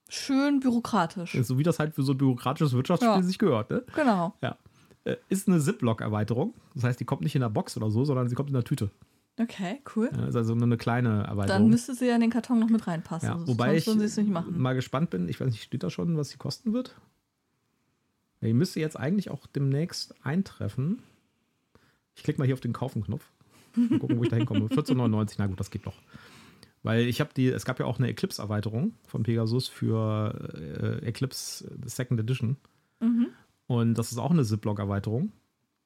Schön bürokratisch. So wie das halt für so ein bürokratisches Wirtschaftsspiel ja. sich gehört, ne? Genau. Ja. Äh, ist eine Ziploc-Erweiterung. Das heißt, die kommt nicht in der Box oder so, sondern sie kommt in der Tüte. Okay, cool. Ja, ist also nur eine kleine Erweiterung. Dann müsste sie ja in den Karton noch mit reinpassen. Ja, wobei ich mal gespannt bin, ich weiß nicht, steht da schon, was sie kosten wird? Ja, die müsste jetzt eigentlich auch demnächst eintreffen. Ich klicke mal hier auf den Kaufen-Knopf. Mal gucken, wo ich da hinkomme. 14,99, na gut, das geht doch. Weil ich habe die, es gab ja auch eine Eclipse-Erweiterung von Pegasus für äh, Eclipse Second Edition. Mhm. Und das ist auch eine Ziploc-Erweiterung.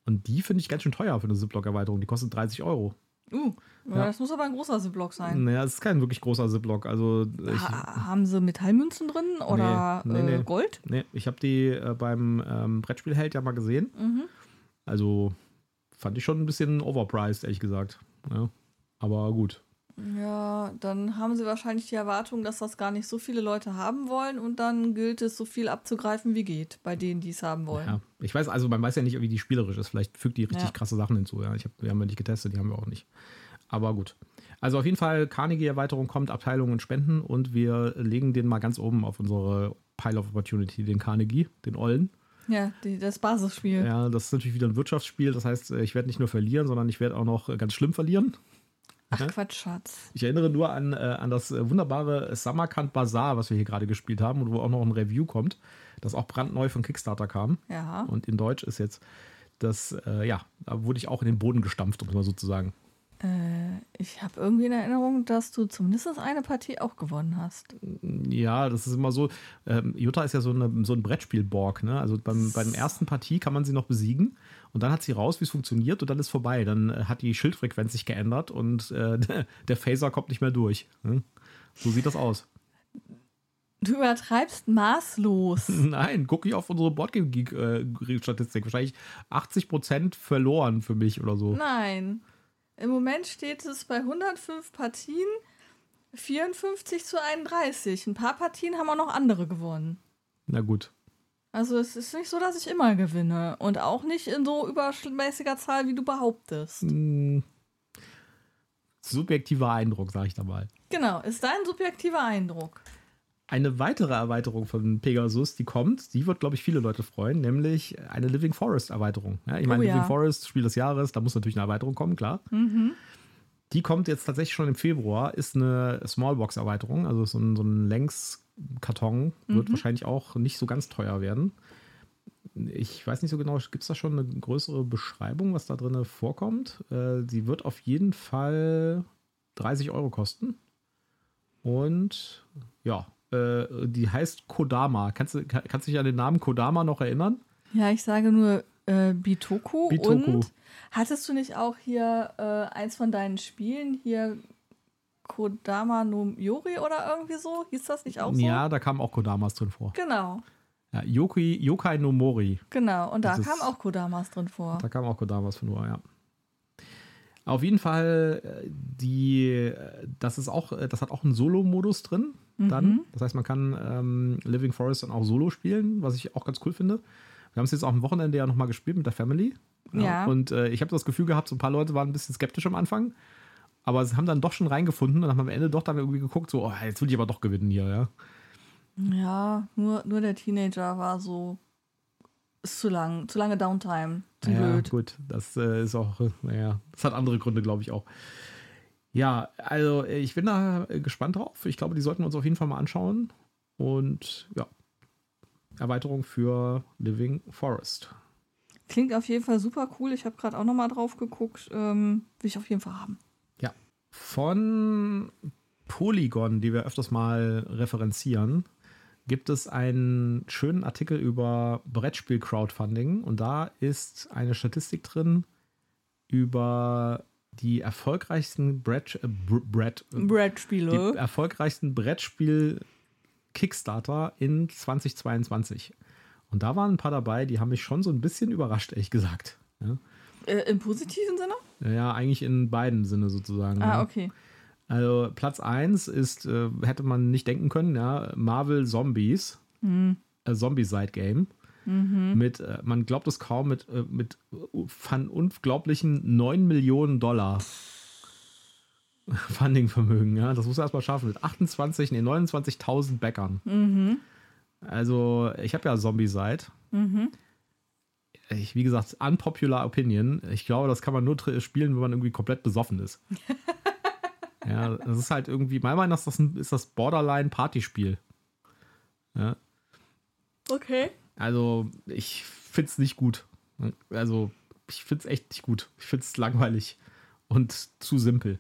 Und die finde ich ganz schön teuer für eine Ziploc-Erweiterung. Die kostet 30 Euro. Uh, ja. das muss aber ein großer Ziploc sein. Naja, es ist kein wirklich großer Ziploc. Also ha haben sie Metallmünzen drin oder nee, nee, äh, Gold? Nee, ich habe die äh, beim ähm, Brettspielheld ja mal gesehen. Mhm. Also fand ich schon ein bisschen overpriced, ehrlich gesagt. Ja, aber gut. Ja, dann haben sie wahrscheinlich die Erwartung, dass das gar nicht so viele Leute haben wollen und dann gilt es, so viel abzugreifen, wie geht, bei denen, die es haben wollen. Ja, ich weiß, also man weiß ja nicht, wie die spielerisch ist. Vielleicht fügt die richtig ja. krasse Sachen hinzu. Ja, ich hab, wir haben ja nicht getestet, die haben wir auch nicht. Aber gut. Also auf jeden Fall, Carnegie-Erweiterung kommt, Abteilungen Spenden und wir legen den mal ganz oben auf unsere Pile of Opportunity, den Carnegie, den Ollen. Ja, die, das Basisspiel. Ja, das ist natürlich wieder ein Wirtschaftsspiel. Das heißt, ich werde nicht nur verlieren, sondern ich werde auch noch ganz schlimm verlieren. Ach Quatsch, Schatz. Ich erinnere nur an, äh, an das äh, wunderbare Samarkand Bazaar, was wir hier gerade gespielt haben und wo auch noch ein Review kommt, das auch brandneu von Kickstarter kam. Ja. Und in Deutsch ist jetzt das, äh, ja, da wurde ich auch in den Boden gestampft, um es mal so zu sagen. Äh, ich habe irgendwie in Erinnerung, dass du zumindest eine Partie auch gewonnen hast. Ja, das ist immer so. Ähm, Jutta ist ja so, eine, so ein Brettspiel-Borg. Ne? Also beim, bei der ersten Partie kann man sie noch besiegen und dann hat sie raus, wie es funktioniert und dann ist vorbei. Dann äh, hat die Schildfrequenz sich geändert und äh, der Phaser kommt nicht mehr durch. Ne? So sieht das aus. Du übertreibst maßlos. Nein, gucke ich auf unsere Boardgame-Geek-Statistik. Äh, Wahrscheinlich 80% verloren für mich oder so. Nein. Im Moment steht es bei 105 Partien 54 zu 31. Ein paar Partien haben auch noch andere gewonnen. Na gut. Also es ist nicht so, dass ich immer gewinne. Und auch nicht in so übermäßiger Zahl, wie du behauptest. Hm. Subjektiver Eindruck, sag ich da mal. Genau, ist dein subjektiver Eindruck. Eine weitere Erweiterung von Pegasus, die kommt, die wird, glaube ich, viele Leute freuen, nämlich eine Living Forest Erweiterung. Ja, ich meine, oh, ja. Living Forest, Spiel des Jahres, da muss natürlich eine Erweiterung kommen, klar. Mhm. Die kommt jetzt tatsächlich schon im Februar, ist eine Smallbox-Erweiterung, also so ein, so ein Längskarton, wird mhm. wahrscheinlich auch nicht so ganz teuer werden. Ich weiß nicht so genau, gibt es da schon eine größere Beschreibung, was da drin vorkommt? Äh, sie wird auf jeden Fall 30 Euro kosten. Und ja, äh, die heißt Kodama. Kannst du, kannst dich an den Namen Kodama noch erinnern? Ja, ich sage nur Äh, Bitoku, Bitoku. und hattest du nicht auch hier äh, eins von deinen Spielen hier Kodama no Yori oder irgendwie so? Hieß das nicht auch so? Ja, da kamen auch Kodamas drin vor. Genau, Ja, Yoki, Yokai no Mori. genau. Und da Das ist- kam auch Kodamas drin vor. Da kam auch Kodamas von nur, ja. Auf jeden Fall, äh, die, äh, das ist auch, äh, das hat auch einen Solo-Modus drin. Dann. Das heißt, man kann ähm, Living Forest dann auch Solo spielen, was ich auch ganz cool finde. Wir haben es jetzt auch am Wochenende ja nochmal gespielt mit der Family. Ja. Und äh, ich habe das Gefühl gehabt, so ein paar Leute waren ein bisschen skeptisch am Anfang. Aber sie haben dann doch schon reingefunden und haben am Ende doch dann irgendwie geguckt, so, oh, jetzt will ich aber doch gewinnen hier, ja. Ja, nur, nur der Teenager war so. Ist zu lang, zu lange Downtime. Zu ja, blöd. gut, das äh, ist auch, äh, naja, das hat andere Gründe, glaube ich auch. Ja, also äh, ich bin da äh, gespannt drauf. Ich glaube, die sollten wir uns auf jeden Fall mal anschauen. Und ja, Erweiterung für Living Forest. Klingt auf jeden Fall super cool. Ich habe gerade auch noch mal drauf geguckt. Ähm, will ich auf jeden Fall haben. Ja. Von Polygon, die wir öfters mal referenzieren, gibt es einen schönen Artikel über Brettspiel-Crowdfunding. Und da ist eine Statistik drin über die erfolgreichsten Brett, äh, Br- Brett, die Brettspiele. erfolgreichsten Brettspiel Kickstarter in 2022. Und da waren ein paar dabei, die haben mich schon so ein bisschen überrascht, ehrlich gesagt. Ja, Äh, Im positiven Sinne? ja eigentlich in beiden Sinne sozusagen. Ah, ja. okay. Also Platz 1 ist, äh, hätte man nicht denken können, ja, Marvel Zombies, Mhm. äh, Zombie-Side-Game. Mit, äh, man glaubt es kaum, mit, äh, mit von unglaublichen 9 Millionen Dollar Funding-Vermögen. Ja? Das muss er erstmal schaffen. Mit 28, nee, 29.000 Bäckern. Mhm. Also, ich habe ja Zombie-Side. Ich, wie gesagt, unpopular opinion. Ich glaube, das kann man nur spielen, wenn man irgendwie komplett besoffen ist. ja, das ist halt irgendwie, meiner Meinung nach ist das, ein, ist das Borderline-Partyspiel. Ja, Okay. Also, ich finde es nicht gut. Also, ich finde es echt nicht gut. Ich finde es langweilig und zu simpel.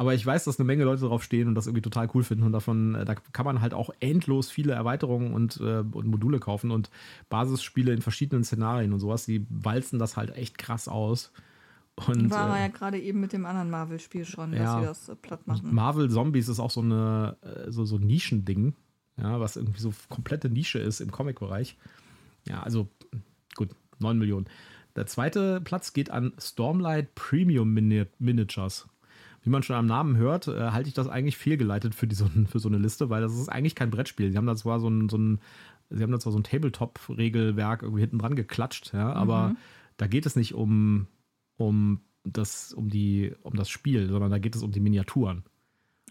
Aber ich weiß, dass eine Menge Leute drauf stehen und das irgendwie total cool finden. Und davon, äh, da kann man halt auch endlos viele Erweiterungen und, äh, und Module kaufen und Basisspiele in verschiedenen Szenarien und sowas. Die walzen das halt echt krass aus. Und War äh, ja gerade eben mit dem anderen Marvel-Spiel schon, dass ja. sie das äh, platt machen. Marvel Zombies ist auch so eine äh, so, so ein Nischending, ja, was irgendwie so komplette Nische ist im Comic-Bereich. Ja, also gut, 9 Millionen. Der zweite Platz geht an Stormlight Premium Mini Miniatures. Wie man schon am Namen hört, äh, halte ich das eigentlich fehlgeleitet für, die, so, für so eine Liste, weil das ist eigentlich kein Brettspiel. Sie haben da zwar so ein, so ein, sie haben da zwar so ein Tabletop-Regelwerk irgendwie hinten dran geklatscht, ja, aber da geht es nicht um, um, das, um, die, um das Spiel, sondern da geht es um die Miniaturen.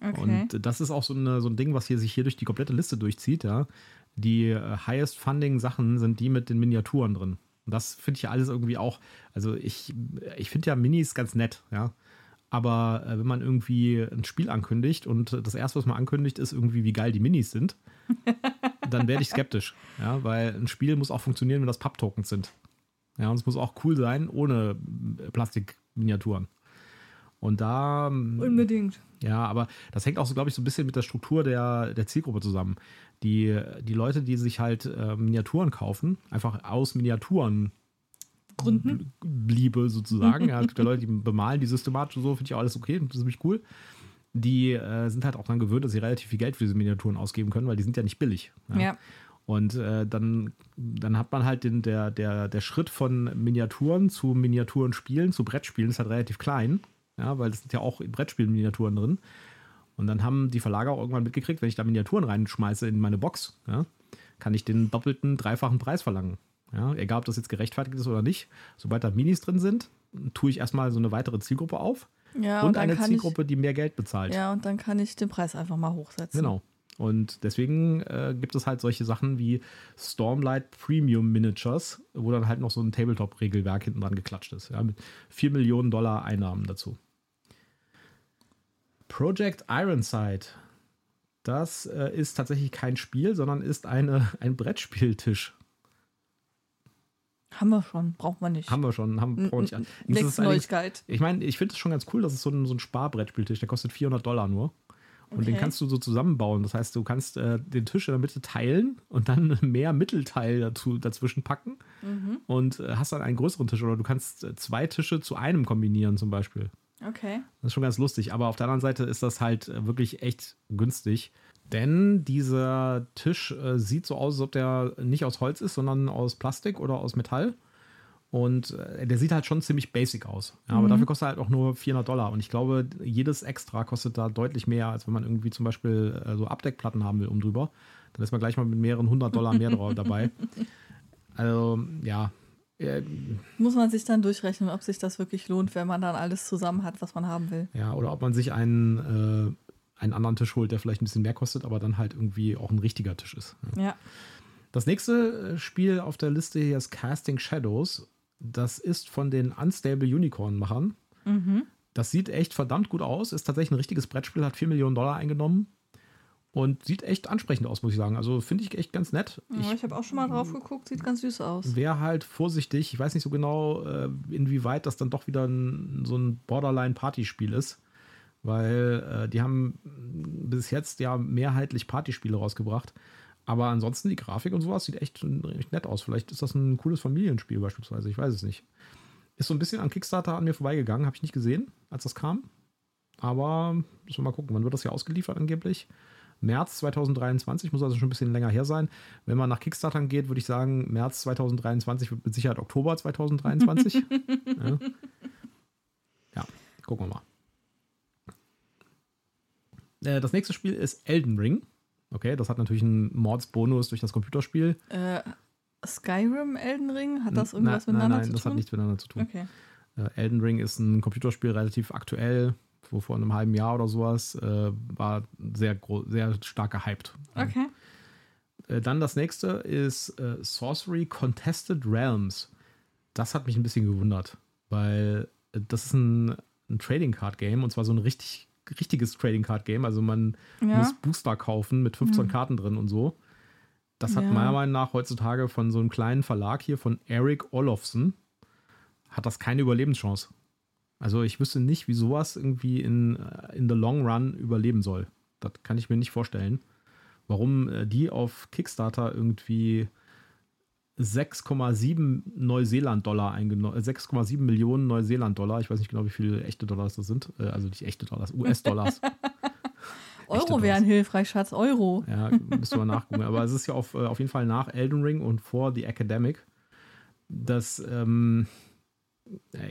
Okay. Und das ist auch so, eine, so ein Ding, was hier sich hier durch die komplette Liste durchzieht, ja. Die äh, highest funding Sachen sind die mit den Miniaturen drin. Und das finde ich ja alles irgendwie auch, also ich, ich finde ja Minis ganz nett, ja. Aber äh, wenn man irgendwie ein Spiel ankündigt und das erste, was man ankündigt, ist irgendwie, wie geil die Minis sind, dann werde ich skeptisch. Ja, weil ein Spiel muss auch funktionieren, wenn das Papp-Tokens sind. Ja, und es muss auch cool sein, ohne Plastikminiaturen. Und da Unbedingt. ja, aber das hängt auch so, glaube ich, so ein bisschen mit der Struktur der, der Zielgruppe zusammen. Die, die Leute, die sich halt äh, Miniaturen kaufen, einfach aus Miniaturen Gründen. Liebe sozusagen. ja, es gibt ja Leute, die bemalen die systematisch und so, finde ich auch alles okay, das ist ziemlich cool. Die äh, sind halt auch daran gewöhnt, dass sie relativ viel Geld für diese Miniaturen ausgeben können, weil die sind ja nicht billig. Ja. Und äh, dann, dann hat man halt den, der, der, der Schritt von Miniaturen zu Miniaturenspielen, zu Brettspielen ist halt relativ klein. Ja, weil es sind ja auch Brettspielminiaturen drin. Und dann haben die Verlager auch irgendwann mitgekriegt, wenn ich da Miniaturen reinschmeiße in meine Box, ja, kann ich den doppelten, dreifachen Preis verlangen. Ja, egal, ob das jetzt gerechtfertigt ist oder nicht. Sobald da Minis drin sind, tue ich erstmal so eine weitere Zielgruppe auf Ja, und, dann eine Zielgruppe, die mehr Geld bezahlt. Ich, ja, und dann kann ich den Preis einfach mal hochsetzen. Genau. Und deswegen äh, gibt es halt solche Sachen wie Stormlight Premium Miniatures, wo dann halt noch so ein Tabletop-Regelwerk hinten dran geklatscht ist. Ja, mit 4 Millionen Dollar Einnahmen dazu. Project Ironside. Das äh, ist tatsächlich kein Spiel, sondern ist eine, ein Brettspieltisch. Haben wir schon, braucht man nicht. Haben wir schon. Haben, brauchen nicht Nächste Neuigkeit. Ich meine, ich finde es schon ganz cool, dass es so ein, so ein Sparbrettspieltisch, der kostet 400 Dollar nur. Und den Okay. kannst du so zusammenbauen. Das heißt, du kannst äh, den Tisch in der Mitte teilen und dann mehr Mittelteil dazu, dazwischen packen. Mhm. und äh, hast dann einen größeren Tisch oder du kannst äh, zwei Tische zu einem kombinieren zum Beispiel. Okay. Das ist schon ganz lustig. Aber auf der anderen Seite ist das halt äh, wirklich echt günstig. Denn dieser Tisch äh, sieht so aus, als ob der nicht aus Holz ist, sondern aus Plastik oder aus Metall. Und äh, der sieht halt schon ziemlich basic aus. Ja, aber dafür kostet er halt auch nur 400 Dollar. Und ich glaube, jedes Extra kostet da deutlich mehr, als wenn man irgendwie zum Beispiel äh, so Abdeckplatten haben will, um drüber. Dann ist man gleich mal mit mehreren hundert Dollar mehr dabei. Also, ja. Äh, Muss man sich dann durchrechnen, ob sich das wirklich lohnt, wenn man dann alles zusammen hat, was man haben will. Ja, oder ob man sich einen, äh, einen anderen Tisch holt, der vielleicht ein bisschen mehr kostet, aber dann halt irgendwie auch ein richtiger Tisch ist. Ja. Ja. Das nächste äh, Spiel auf der Liste hier ist Casting Shadows. Das ist von den Unstable Unicorn-Machern. Mhm. Das sieht echt verdammt gut aus. Ist tatsächlich ein richtiges Brettspiel, hat 4 Millionen Dollar eingenommen. Und sieht echt ansprechend aus, muss ich sagen. Also finde ich echt ganz nett. Ja, ich habe auch schon mal drauf geguckt, sieht ganz süß aus. wäre halt vorsichtig. Ich weiß nicht so genau, äh, inwieweit das dann doch wieder ein, so ein Borderline-Partyspiel ist. Weil äh, die haben bis jetzt ja mehrheitlich Partyspiele rausgebracht. Aber ansonsten die Grafik und sowas sieht echt, echt nett aus. Vielleicht ist das ein cooles Familienspiel beispielsweise. Ich weiß es nicht. Ist so ein bisschen an Kickstarter an mir vorbeigegangen. Habe ich nicht gesehen, als das kam. Aber müssen wir mal gucken. Wann wird das ja ausgeliefert angeblich? März 2023, muss also schon ein bisschen länger her sein. Wenn man nach Kickstartern geht, würde ich sagen, März 2023 wird mit Sicherheit Oktober 2023. ja. ja, gucken wir mal. Äh, Das nächste Spiel ist Elden Ring. Okay, das hat natürlich einen Mordsbonus durch das Computerspiel. Äh, Skyrim, Elden Ring, hat das Nein, irgendwas nein, miteinander nein, zu das tun? hat nichts miteinander zu tun. Okay. Äh, Elden Ring ist ein Computerspiel relativ aktuell, wo vor einem halben Jahr oder sowas äh, war sehr, sehr stark gehypt. Okay. Äh, dann das nächste ist äh, Sorcery Contested Realms. Das hat mich ein bisschen gewundert, weil äh, das ist ein, ein Trading Card Game und zwar so ein richtig, richtiges Trading Card Game. Also man Ja. muss Booster kaufen mit 15 Karten drin und so. Das hat Ja. meiner Meinung nach heutzutage von so einem kleinen Verlag hier von Eric Olofsson hat das keine Überlebenschance. Also ich wüsste nicht, wie sowas irgendwie in, äh, in the long run überleben soll. Das kann ich mir nicht vorstellen. Warum äh, die auf Kickstarter irgendwie 6,7 Neuseeland-Dollar eingenommen, 6,7 Millionen Neuseeland-Dollar, ich weiß nicht genau, wie viele echte Dollars das sind, äh, also nicht echte Dollars, US-Dollars. Euro wären hilfreich, Schatz, Euro. Ja, müsste man nachgucken. Aber es ist ja auf, äh, auf jeden Fall nach Elden Ring und vor The Academic. Das, ähm, äh,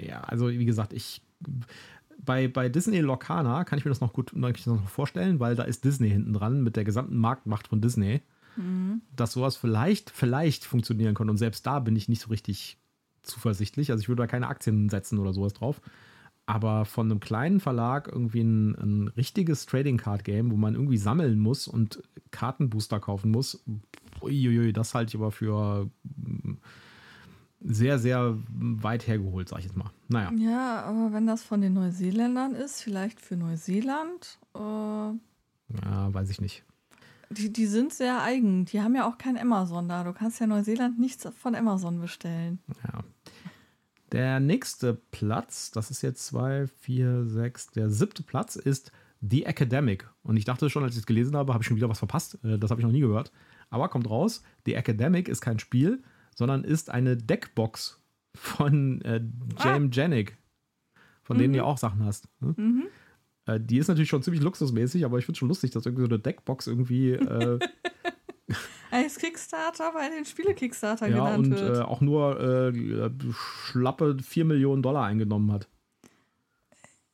ja, also wie gesagt, ich bei, bei Disney Lorcana kann ich mir das noch gut das noch vorstellen, weil da ist Disney hinten dran mit der gesamten Marktmacht von Disney. Dass sowas vielleicht, vielleicht funktionieren kann. Und selbst da bin ich nicht so richtig zuversichtlich. Also ich würde da keine Aktien setzen oder sowas drauf. Aber von einem kleinen Verlag irgendwie ein, ein richtiges Trading Card Game, wo man irgendwie sammeln muss und Kartenbooster kaufen muss, uiuiui, das halte ich aber für sehr, sehr weit hergeholt, sag ich jetzt mal. Naja, Ja, aber wenn das von den Neuseeländern ist, vielleicht für Neuseeland, äh, ja, weiß ich nicht. die, die sind sehr eigen. Die haben ja auch kein Amazon da. Du kannst ja Neuseeland nichts von Amazon bestellen. Ja. Der nächste Platz, das ist jetzt zwei, vier, sechs, der siebte Platz ist The Academic. Und ich dachte schon, als ich es gelesen habe, habe ich schon wieder was verpasst. Äh, Das habe ich noch nie gehört. Aber kommt raus, The Academic ist kein Spiel, sondern ist eine Deckbox von äh, James Janik, von denen du ja auch Sachen hast. Ne? Äh, die ist natürlich schon ziemlich luxusmäßig, aber ich finde es schon lustig, dass irgendwie so eine Deckbox irgendwie äh, Als Kickstarter bei den Spiele-Kickstarter ja, genannt und wird. äh, auch nur äh, schlappe 4 Millionen Dollar eingenommen hat.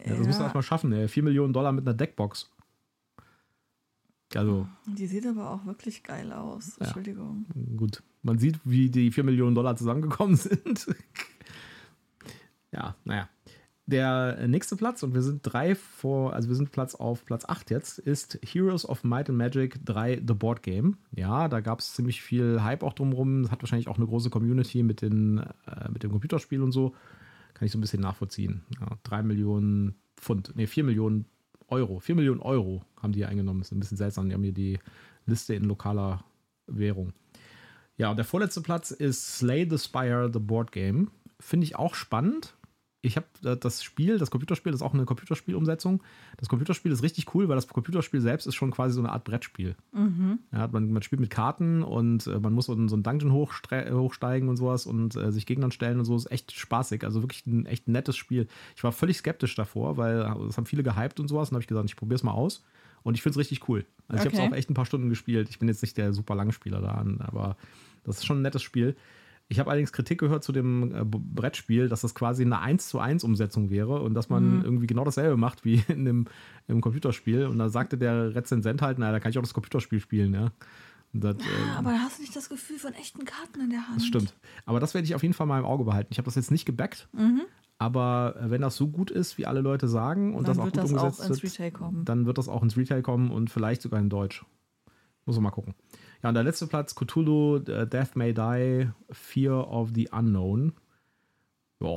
Ja, das Ja. musst du erstmal schaffen, ey. 4 Millionen Dollar mit einer Deckbox. Also, Die sieht aber auch wirklich geil aus. Entschuldigung. gut. Man sieht, wie die 4 Millionen Dollar zusammengekommen sind. ja, naja. Der nächste Platz, und wir sind drei vor, also wir sind Platz auf Platz 8 jetzt, ist Heroes of Might and Magic 3 The Board Game. Ja, da gab es ziemlich viel Hype auch drumherum. Es hat wahrscheinlich auch eine große Community mit, den, äh, mit dem Computerspiel und so. Kann ich so ein bisschen nachvollziehen. Ja, 3 Millionen Pfund, nee, 4 Millionen Euro. 4 Millionen Euro haben die hier eingenommen. Das ist ein bisschen seltsam. Die haben hier die Liste in lokaler Währung. Ja, und der vorletzte Platz ist Slay the Spire, the Board Game. Finde ich auch spannend. Ich habe das Spiel, das Computerspiel, das ist auch eine Computerspielumsetzung. Das Computerspiel ist richtig cool, weil das Computerspiel selbst ist schon quasi so eine Art Brettspiel. Mhm. Ja, man, man, spielt mit Karten und äh, man muss so, so einen Dungeon hochsteigen und sowas und äh, sich Gegnern stellen und so. Ist echt spaßig. Also wirklich ein echt nettes Spiel. Ich war völlig skeptisch davor, weil das haben viele gehypt und sowas. Und habe ich gesagt, ich probiere es mal aus. Und ich finde es richtig cool. Also okay. ich habe es auch echt ein paar Stunden gespielt. Ich bin jetzt nicht der super lange Spieler da, aber das ist schon ein nettes Spiel. Ich habe allerdings Kritik gehört zu dem äh, Brettspiel, dass das quasi eine 1 zu 1 Umsetzung wäre und dass man mhm. irgendwie genau dasselbe macht wie in dem im Computerspiel. Und da sagte der Rezensent halt, naja, da kann ich auch das Computerspiel spielen, ja. Das, ja, äh, aber da hast du nicht das Gefühl von echten Karten in der Hand. Das stimmt. Aber das werde ich auf jeden Fall mal im Auge behalten. Ich habe das jetzt nicht gebackt, mhm. aber äh, wenn das so gut ist, wie alle Leute sagen und dann das auch gut das umgesetzt auch wird, dann wird das auch ins Retail kommen und vielleicht sogar in Deutsch. Muss man mal gucken. Ja, und der letzte Platz, Cthulhu, äh, Death May Die, Fear of the Unknown. Ja,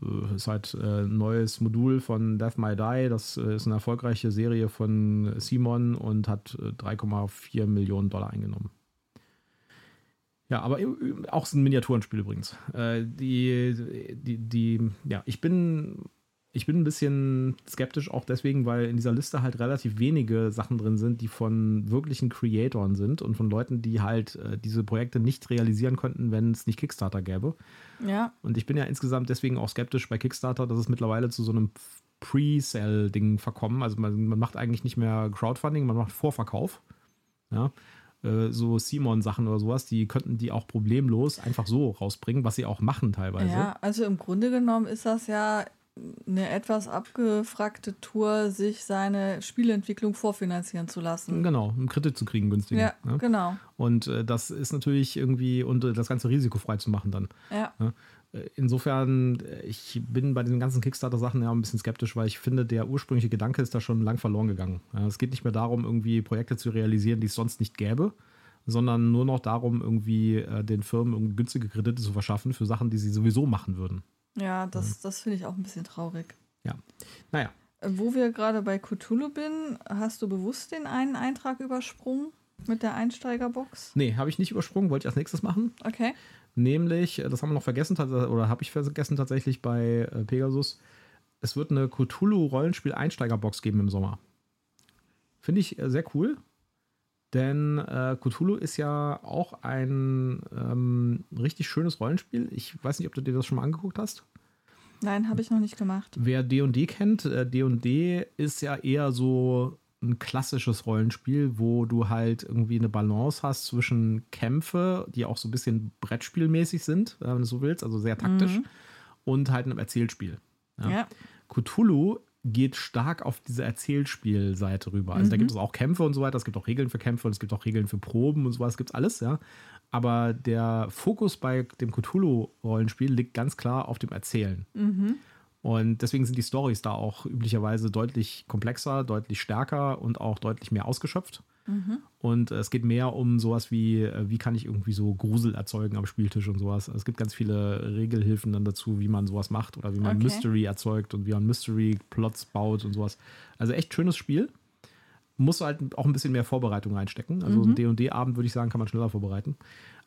äh, ist halt ein äh, neues Modul von Death May Die. Das ist eine erfolgreiche Serie von Simon und hat 3,4 Millionen Dollar eingenommen. Ja, aber auch ein Miniaturenspiel übrigens. Die, die, die, ja, ich bin ich bin ein bisschen skeptisch auch deswegen, weil in dieser Liste halt relativ wenige Sachen drin sind, die von wirklichen Creatoren sind und von Leuten, die halt äh, diese Projekte nicht realisieren könnten, wenn es nicht Kickstarter gäbe. Ja. Und ich bin ja insgesamt deswegen auch skeptisch bei Kickstarter, dass es mittlerweile zu so einem Pre-Sell-Ding verkommen. Also man, man, macht eigentlich nicht mehr Crowdfunding, man macht Vorverkauf. Ja. Äh, so Simon-Sachen oder sowas, die könnten die auch problemlos einfach so rausbringen, was sie auch machen teilweise. Ja, also im Grunde genommen ist das ja eine etwas abgefragte Tour, sich seine Spielentwicklung vorfinanzieren zu lassen. Genau, einen Kredit zu kriegen, günstig. Ja, ne? genau. Und äh, das ist natürlich irgendwie, und äh, das ganze risikofrei zu machen dann. Ja. Ne? Äh, insofern, äh, ich bin bei den ganzen Kickstarter-Sachen ja ein bisschen skeptisch, weil ich finde, der ursprüngliche Gedanke ist da schon lang verloren gegangen. Es geht nicht mehr darum, irgendwie Projekte zu realisieren, die es sonst nicht gäbe, sondern nur noch darum, irgendwie den Firmen günstige Kredite zu verschaffen für Sachen, die sie sowieso machen würden. Ja, das, das finde ich auch ein bisschen traurig. Ja. Naja. Äh, wo wir gerade bei Cthulhu bin, hast du bewusst den einen Eintrag übersprungen mit der Einsteigerbox? Nee, habe ich nicht übersprungen, wollte ich als nächstes machen. Okay. Nämlich, äh, das haben wir noch vergessen, oder habe ich vergessen tatsächlich bei äh, Pegasus, es wird eine Cthulhu-Rollenspiel-Einsteigerbox geben im Sommer. Finde ich sehr cool. Denn äh, Cthulhu ist ja auch ein ähm, richtig schönes Rollenspiel. Ich weiß nicht, ob du dir das schon mal angeguckt hast. Nein, habe ich noch nicht gemacht. Wer D&D kennt, äh, D&D ist ja eher so ein klassisches Rollenspiel, wo du halt irgendwie eine Balance hast zwischen Kämpfe, die auch so ein bisschen Brettspielmäßig sind, äh, wenn du so willst, also sehr taktisch, mhm. und halt einem Erzählspiel. Ja. ja. Cthulhu geht stark auf diese Erzählspielseite rüber. Also mhm. da gibt es auch Kämpfe und so weiter, es gibt auch Regeln für Kämpfe und es gibt auch Regeln für Proben und sowas, gibt es alles, ja. Aber der Fokus bei dem Cthulhu-Rollenspiel liegt ganz klar auf dem Erzählen. Mhm. Und deswegen sind die Stories da auch üblicherweise deutlich komplexer, deutlich stärker und auch deutlich mehr ausgeschöpft. Mhm. Und äh, es geht mehr um sowas wie, äh, wie kann ich irgendwie so Grusel erzeugen am Spieltisch und sowas. Es gibt ganz viele Regelhilfen dann dazu, wie man sowas macht oder wie man okay. Mystery erzeugt und wie man Mystery-Plots baut und sowas. Also echt schönes Spiel. Muss halt auch ein bisschen mehr Vorbereitung reinstecken. Also mhm. ein D&D-Abend, würde ich sagen, kann man schneller vorbereiten.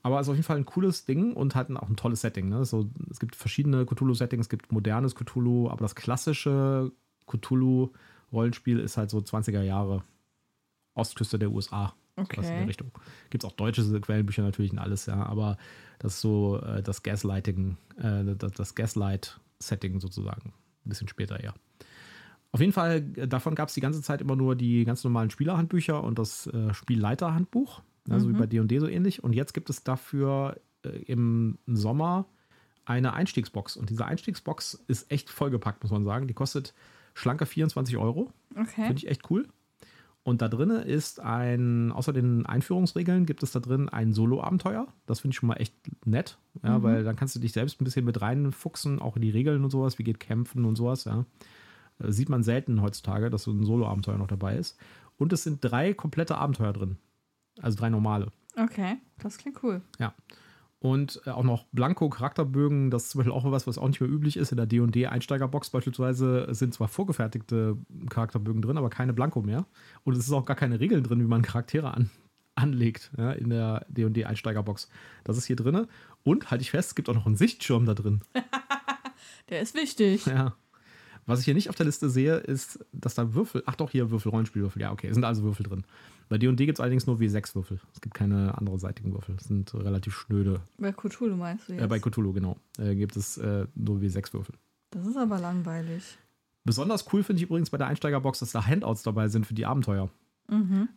Aber es ist auf jeden Fall ein cooles Ding und halt auch ein tolles Setting. Ne? So, es gibt verschiedene Cthulhu-Settings, es gibt modernes Cthulhu, aber das klassische Cthulhu-Rollenspiel ist halt so 20er Jahre Ostküste der USA. Okay. Was in der Richtung. Gibt es auch deutsche Quellenbücher natürlich und alles, ja, aber das ist so äh, das Gaslighting, äh, das, das Gaslight-Setting sozusagen. Ein bisschen später eher. Auf jeden Fall, äh, davon gab es die ganze Zeit immer nur die ganz normalen Spielerhandbücher und das äh, Spielleiterhandbuch, also mhm. wie bei D&D so ähnlich. Und jetzt gibt es dafür äh, im Sommer eine Einstiegsbox. Und diese Einstiegsbox ist echt vollgepackt, muss man sagen. Die kostet schlanke 24 Euro. Okay. Finde ich echt cool. Und da drin ist ein, außer den Einführungsregeln, gibt es da drin ein Solo-Abenteuer. Das finde ich schon mal echt nett, ja, mhm. weil dann kannst du dich selbst ein bisschen mit reinfuchsen, auch in die Regeln und sowas, wie geht Kämpfen und sowas, ja. Äh, sieht man selten heutzutage, dass so ein Solo-Abenteuer noch dabei ist. Und es sind drei komplette Abenteuer drin. Also drei normale. Okay, das klingt cool. Ja. Und äh, auch noch Blanko-Charakterbögen, das ist zum Beispiel auch was, was auch nicht mehr üblich ist. In der DD-Einsteigerbox beispielsweise sind zwar vorgefertigte Charakterbögen drin, aber keine Blanko mehr. Und es ist auch gar keine Regeln drin, wie man Charaktere an, anlegt ja, in der DD-Einsteigerbox. Das ist hier drin. Und halte ich fest, es gibt auch noch einen Sichtschirm da drin. Der ist wichtig. Ja. Was ich hier nicht auf der Liste sehe, ist, dass da Würfel. Ach doch, hier Würfel, Rollenspielwürfel. Ja, okay, es sind also Würfel drin. Bei D&D gibt es allerdings nur W6-Würfel. Es gibt keine anderen seitigen Würfel. Es sind relativ schnöde. Bei Cthulhu meinst du jetzt? Äh, bei Cthulhu, genau. Äh, gibt es äh, nur W6-Würfel. das ist aber langweilig. Besonders cool finde ich übrigens bei der Einsteigerbox, dass da Handouts dabei sind für die Abenteuer.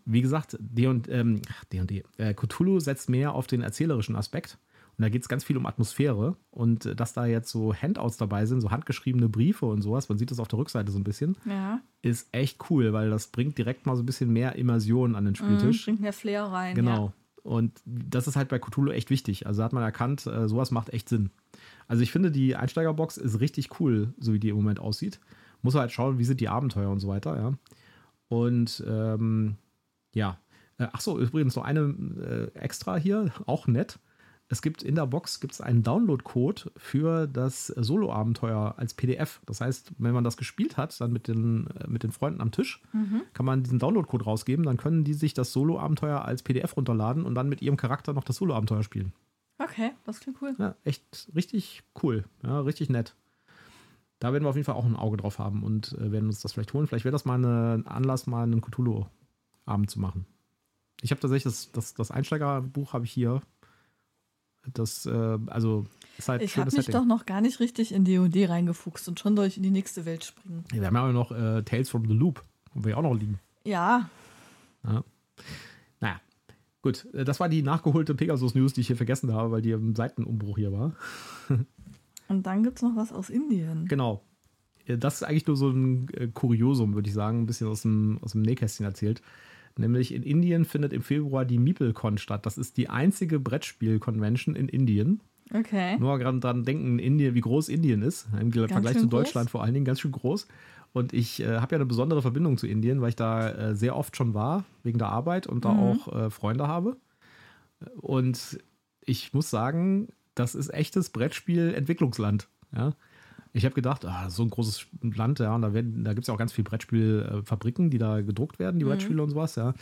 Wie gesagt, D und ähm, D&D. Äh, Cthulhu setzt mehr auf den erzählerischen Aspekt. Und da geht es ganz viel um Atmosphäre. Und äh, dass da jetzt so Handouts dabei sind, so handgeschriebene Briefe und sowas, man sieht das auf der Rückseite so ein bisschen, Ja. ist echt cool, weil das bringt direkt mal so ein bisschen mehr Immersion an den Mhm, Spieltisch. bringt mehr Flair rein. Genau. Und das ist halt bei Cthulhu echt wichtig. Also hat man erkannt, äh, sowas macht echt Sinn. Also ich finde, die Einsteigerbox ist richtig cool, so wie die im Moment aussieht. Muss halt schauen, wie sind die Abenteuer und so weiter, ja. Und ähm, ja. Äh, ach so, übrigens noch eine äh, extra hier, auch nett. Es gibt in der Box gibt's einen Download-Code für das Solo-Abenteuer als PDF. Das heißt, wenn man das gespielt hat, dann mit den, äh, mit den Freunden am Tisch, kann man diesen Download-Code rausgeben. Dann können die sich das Solo-Abenteuer als PDF runterladen und dann mit ihrem Charakter noch das Solo-Abenteuer spielen. Okay, das klingt cool. Ja, echt richtig cool. Ja, richtig nett. Da werden wir auf jeden Fall auch ein Auge drauf haben und äh, werden uns das vielleicht holen. Vielleicht wäre das mal ein Anlass, mal einen Cthulhu-Abend zu machen. Ich habe tatsächlich das, das, das Einsteigerbuch habe ich hier. Das, äh, also, ist halt Ich habe mich Setting. doch noch gar nicht richtig in D&D reingefuchst und schon ich in die nächste Welt springen. Wir haben ja auch noch äh, Tales from the Loop, wo wir auch noch liegen. Ja, Naja, gut. äh, Das war die nachgeholte Pegasus-News, die ich hier vergessen habe, weil die im Seitenumbruch hier war. und dann gibt es noch was aus Indien. Genau. Äh, Das ist eigentlich nur so ein äh, Kuriosum, würde ich sagen, ein bisschen aus dem, aus dem Nähkästchen erzählt. Nämlich in Indien findet im Februar die MeepleCon statt. Das ist die einzige Brettspiel-Convention in Indien. Okay. Nur gerade dran denken, Indien, wie groß Indien ist. Im Vergleich schön zu groß. Deutschland vor allen Dingen ganz schön groß. Und ich äh, habe ja eine besondere Verbindung zu Indien, weil ich da äh, sehr oft schon war, wegen der Arbeit und da Mhm. auch äh, Freunde habe. Und ich muss sagen, das ist echtes Brettspiel-Entwicklungsland. Ja? Ich habe gedacht, ah, so ein großes Land, ja, und da, werden- da gibt es ja auch ganz viele Brettspielfabriken, die da gedruckt werden, die Brettspiele und sowas, ja.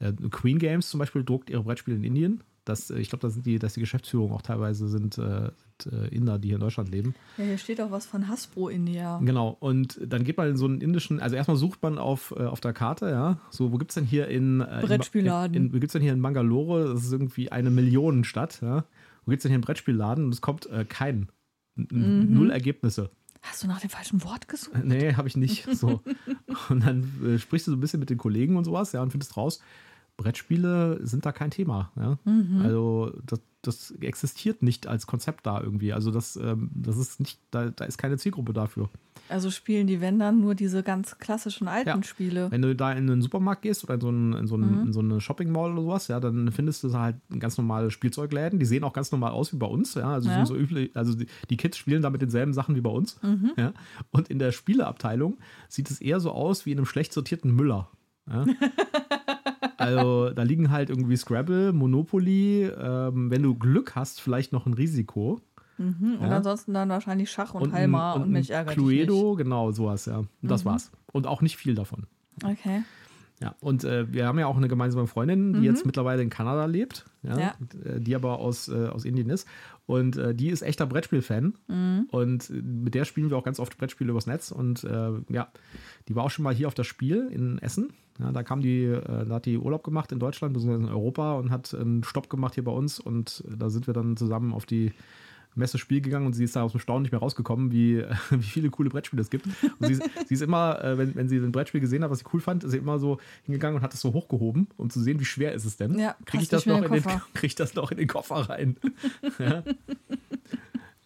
Äh, Queen Games zum Beispiel druckt ihre Brettspiele in Indien. Das, äh, ich glaube, da sind die, dass die Geschäftsführung auch teilweise sind, äh, sind äh, Inder, die hier in Deutschland leben. Ja, hier steht auch was von Hasbro India. Genau. Und dann geht man in so einen indischen, also erstmal sucht man auf, auf der Karte, ja, so, wo gibt es denn hier in, äh, Brettspielladen. In, in, wo gibt es denn hier in Bangalore? Das ist irgendwie eine Millionenstadt, ja. Wo gibt es denn hier einen Brettspielladen? Und es kommt äh, kein. Mhm. Null Ergebnisse. Hast du nach dem falschen Wort gesucht? Nee, habe ich nicht. So. Und dann äh, sprichst du so ein bisschen mit den Kollegen und sowas, ja, und findest raus, Brettspiele sind da kein Thema. Ja? Also das, das existiert nicht als Konzept da irgendwie. Also das, ähm, das ist nicht, da, da ist keine Zielgruppe dafür. Also spielen die, wenn dann, nur diese ganz klassischen alten Ja. Spiele. Wenn du da in einen Supermarkt gehst oder in so, einen, in so, einen, in so eine Shopping Mall oder sowas, ja, dann findest du da halt ganz normale Spielzeugläden. Die sehen auch ganz normal aus wie bei uns, ja. Also, Ja. so üblich, also die, die Kids spielen da mit denselben Sachen wie bei uns. Ja. Und in der Spieleabteilung sieht es eher so aus wie in einem schlecht sortierten Müller. Ja. Also da liegen halt irgendwie Scrabble, Monopoly, ähm, wenn du Glück hast, vielleicht noch ein Risiko. Mhm. Und Ja. ansonsten dann wahrscheinlich Schach und, ein- Halma und, ein mich ärgert Cluedo, genau, sowas, ja. Und das war's. Und auch nicht viel davon. nicht. Okay. Ja, und äh, wir haben ja auch eine gemeinsame Freundin, die jetzt mittlerweile in Kanada lebt, ja, Mhm. Ja. äh, die aber aus, äh, aus Indien ist. Und äh, die ist echter Brettspiel-Fan. Mhm. Und mit der spielen wir auch ganz oft Brettspiele übers Netz. Und äh, ja, die war auch schon mal hier auf das Spiel in Essen. Ja, da kam die, äh, da hat die Urlaub gemacht in Deutschland, beziehungsweise in Europa und hat einen Stopp gemacht hier bei uns. Und äh, da sind wir dann zusammen auf die Messe Spiel gegangen und sie ist da aus dem Staunen nicht mehr rausgekommen, wie, wie viele coole Brettspiele es gibt. Und sie, ist- sie ist immer, äh, wenn, wenn sie ein Brettspiel gesehen hat, was sie cool fand, ist sie immer so hingegangen und hat es so hochgehoben, um zu sehen, wie schwer ist es denn. Ja, kriege ich, das noch in den krieg ich das noch in den Koffer rein? ja.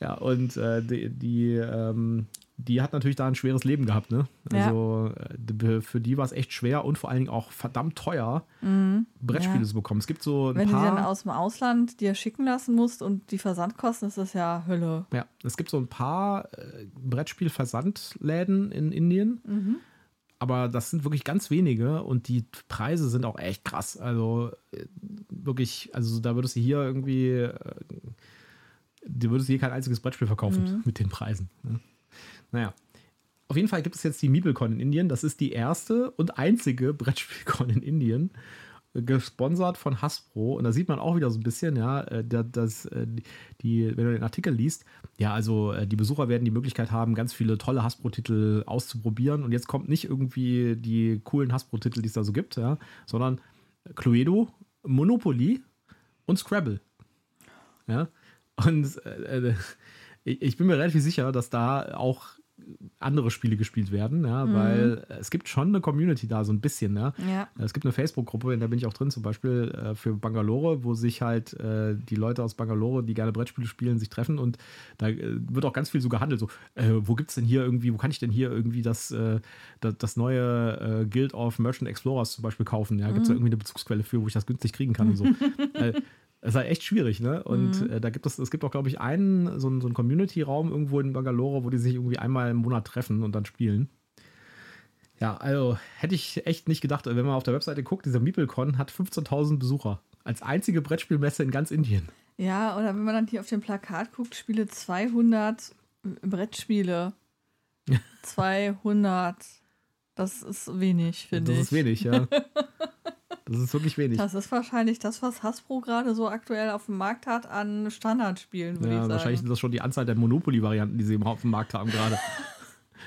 ja, und äh, die, die, ähm, die hat natürlich da ein schweres Leben gehabt. Ne? Ja. Also äh, die- für die war es echt schwer und vor allen Dingen auch verdammt teuer, Brettspiele Mhm. Ja. zu bekommen. Es gibt so ein Wenn du die paar. dann aus dem Ausland dir schicken lassen musst und die Versandkosten, ist das ja Hölle. Ja, es gibt so ein paar äh, Brettspiel-Versandläden in Indien. Aber das sind wirklich ganz wenige und die Preise sind auch echt krass. Also äh, wirklich, also da würdest du hier irgendwie, äh, du würdest hier kein einziges Brettspiel verkaufen mit den Preisen. Ne? Naja. Auf jeden Fall gibt es jetzt die MeepleCon in Indien. Das ist die erste und einzige Brettspielcon in Indien. gesponsert von Hasbro. Und da sieht man auch wieder so ein bisschen, ja, äh, dass äh, die, wenn du den Artikel liest, ja, also äh, die Besucher werden die Möglichkeit haben, ganz viele tolle Hasbro-Titel auszuprobieren. Und jetzt kommt nicht irgendwie die coolen Hasbro-Titel, die es da so gibt, ja, sondern Cluedo, Monopoly und Scrabble. Ja. Und äh, ich bin mir relativ sicher, dass da auch andere Spiele gespielt werden, ja, mhm. weil es gibt schon eine Community da, so ein bisschen, ja. ja. Es gibt eine Facebook-Gruppe, in der bin ich auch drin, zum Beispiel äh, für Bangalore, wo sich halt äh, die Leute aus Bangalore, die gerne Brettspiele spielen, sich treffen und da äh, wird auch ganz viel so gehandelt, so, äh, wo gibt es denn hier irgendwie, wo kann ich denn hier irgendwie das, äh, das, das, neue äh, Guild of Merchant Explorers zum Beispiel kaufen, ja, gibt es mhm. da irgendwie eine Bezugsquelle für, wo ich das günstig kriegen kann und so. Es ist halt echt schwierig, ne? Und mhm. äh, da gibt es, es gibt auch, glaube ich, einen, so, so einen Community-Raum irgendwo in Bangalore, wo die sich irgendwie einmal im Monat treffen und dann spielen. Ja, also hätte ich echt nicht gedacht, wenn man auf der Webseite guckt, dieser MeepleCon hat 15.000 Besucher. Als einzige Brettspielmesse in ganz Indien. Ja, oder wenn man dann hier auf dem Plakat guckt, Spiele 200 Brettspiele. 200. Das ist wenig, finde ich. Das ist wenig, ja. Das ist wirklich wenig. Das ist wahrscheinlich das, was Hasbro gerade so aktuell auf dem Markt hat an Standardspielen, würde ja, ich sagen. Wahrscheinlich ist das schon die Anzahl der Monopoly-Varianten, die sie auf dem Markt haben gerade.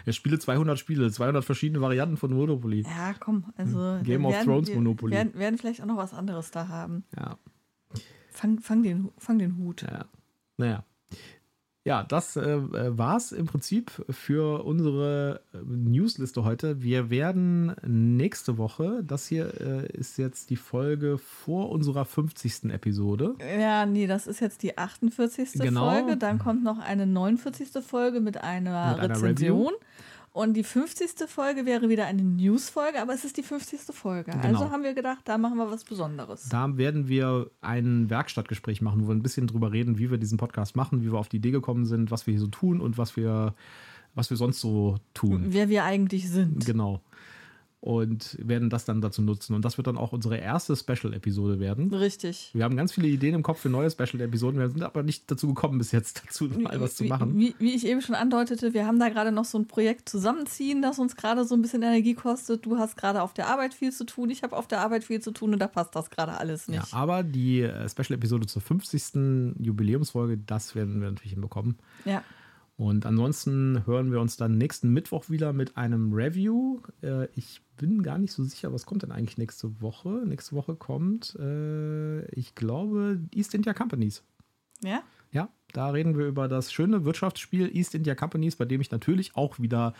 Er spiele 200 Spiele, 200 verschiedene Varianten von Monopoly. Ja, komm, also. Game of Thrones wir, Monopoly. Werden, werden vielleicht auch noch was anderes da haben. Ja. Fang, fang, den, fang den Hut. Ja. Naja. Ja, das äh, war es im Prinzip für unsere äh, Newsliste heute. Wir werden nächste Woche, das hier äh, ist jetzt die Folge vor unserer 50. Episode. Ja, nee, das ist jetzt die 48. Genau. Folge. Dann kommt noch eine 49. Folge mit einer mit Rezension. Einer und die 50. Folge wäre wieder eine News-Folge, aber es ist die 50. Folge. Genau. Also haben wir gedacht, da machen wir was Besonderes. Da werden wir ein Werkstattgespräch machen, wo wir ein bisschen drüber reden, wie wir diesen Podcast machen, wie wir auf die Idee gekommen sind, was wir hier so tun und was wir, was wir sonst so tun. Wer wir eigentlich sind. Genau und werden das dann dazu nutzen. Und das wird dann auch unsere erste Special-Episode werden. Richtig. Wir haben ganz viele Ideen im Kopf für neue Special-Episoden. Wir sind aber nicht dazu gekommen, bis jetzt dazu mal was zu machen. Wie, wie, ich eben schon andeutete, wir haben da gerade noch so ein Projekt zusammenziehen, das uns gerade so ein bisschen Energie kostet. Du hast gerade auf der Arbeit viel zu tun, ich habe auf der Arbeit viel zu tun und da passt das gerade alles nicht. Ja, aber die äh, Special-Episode zur 50. Jubiläumsfolge, das werden wir natürlich hinbekommen. Ja. Und ansonsten hören wir uns dann nächsten Mittwoch wieder mit einem Review. Äh, ich bin gar nicht so sicher, was kommt denn eigentlich nächste Woche? Nächste Woche kommt, äh, ich glaube, East India Companies. Ja? Ja, da reden wir über das schöne Wirtschaftsspiel East India Companies, bei dem ich natürlich auch wieder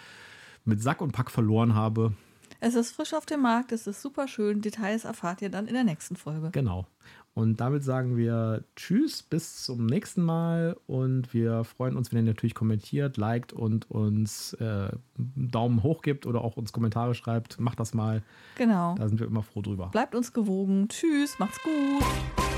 mit Sack und Pack verloren habe. Es ist frisch auf dem Markt, es ist super schön. Details erfahrt ihr dann in der nächsten Folge. Genau. Und damit sagen wir Tschüss, bis zum nächsten Mal. Und wir freuen uns, wenn ihr natürlich kommentiert, liked und uns äh, Daumen hoch gibt oder auch uns Kommentare schreibt. Macht das mal. Genau. Da sind wir immer froh drüber. Bleibt uns gewogen. Tschüss, macht's gut.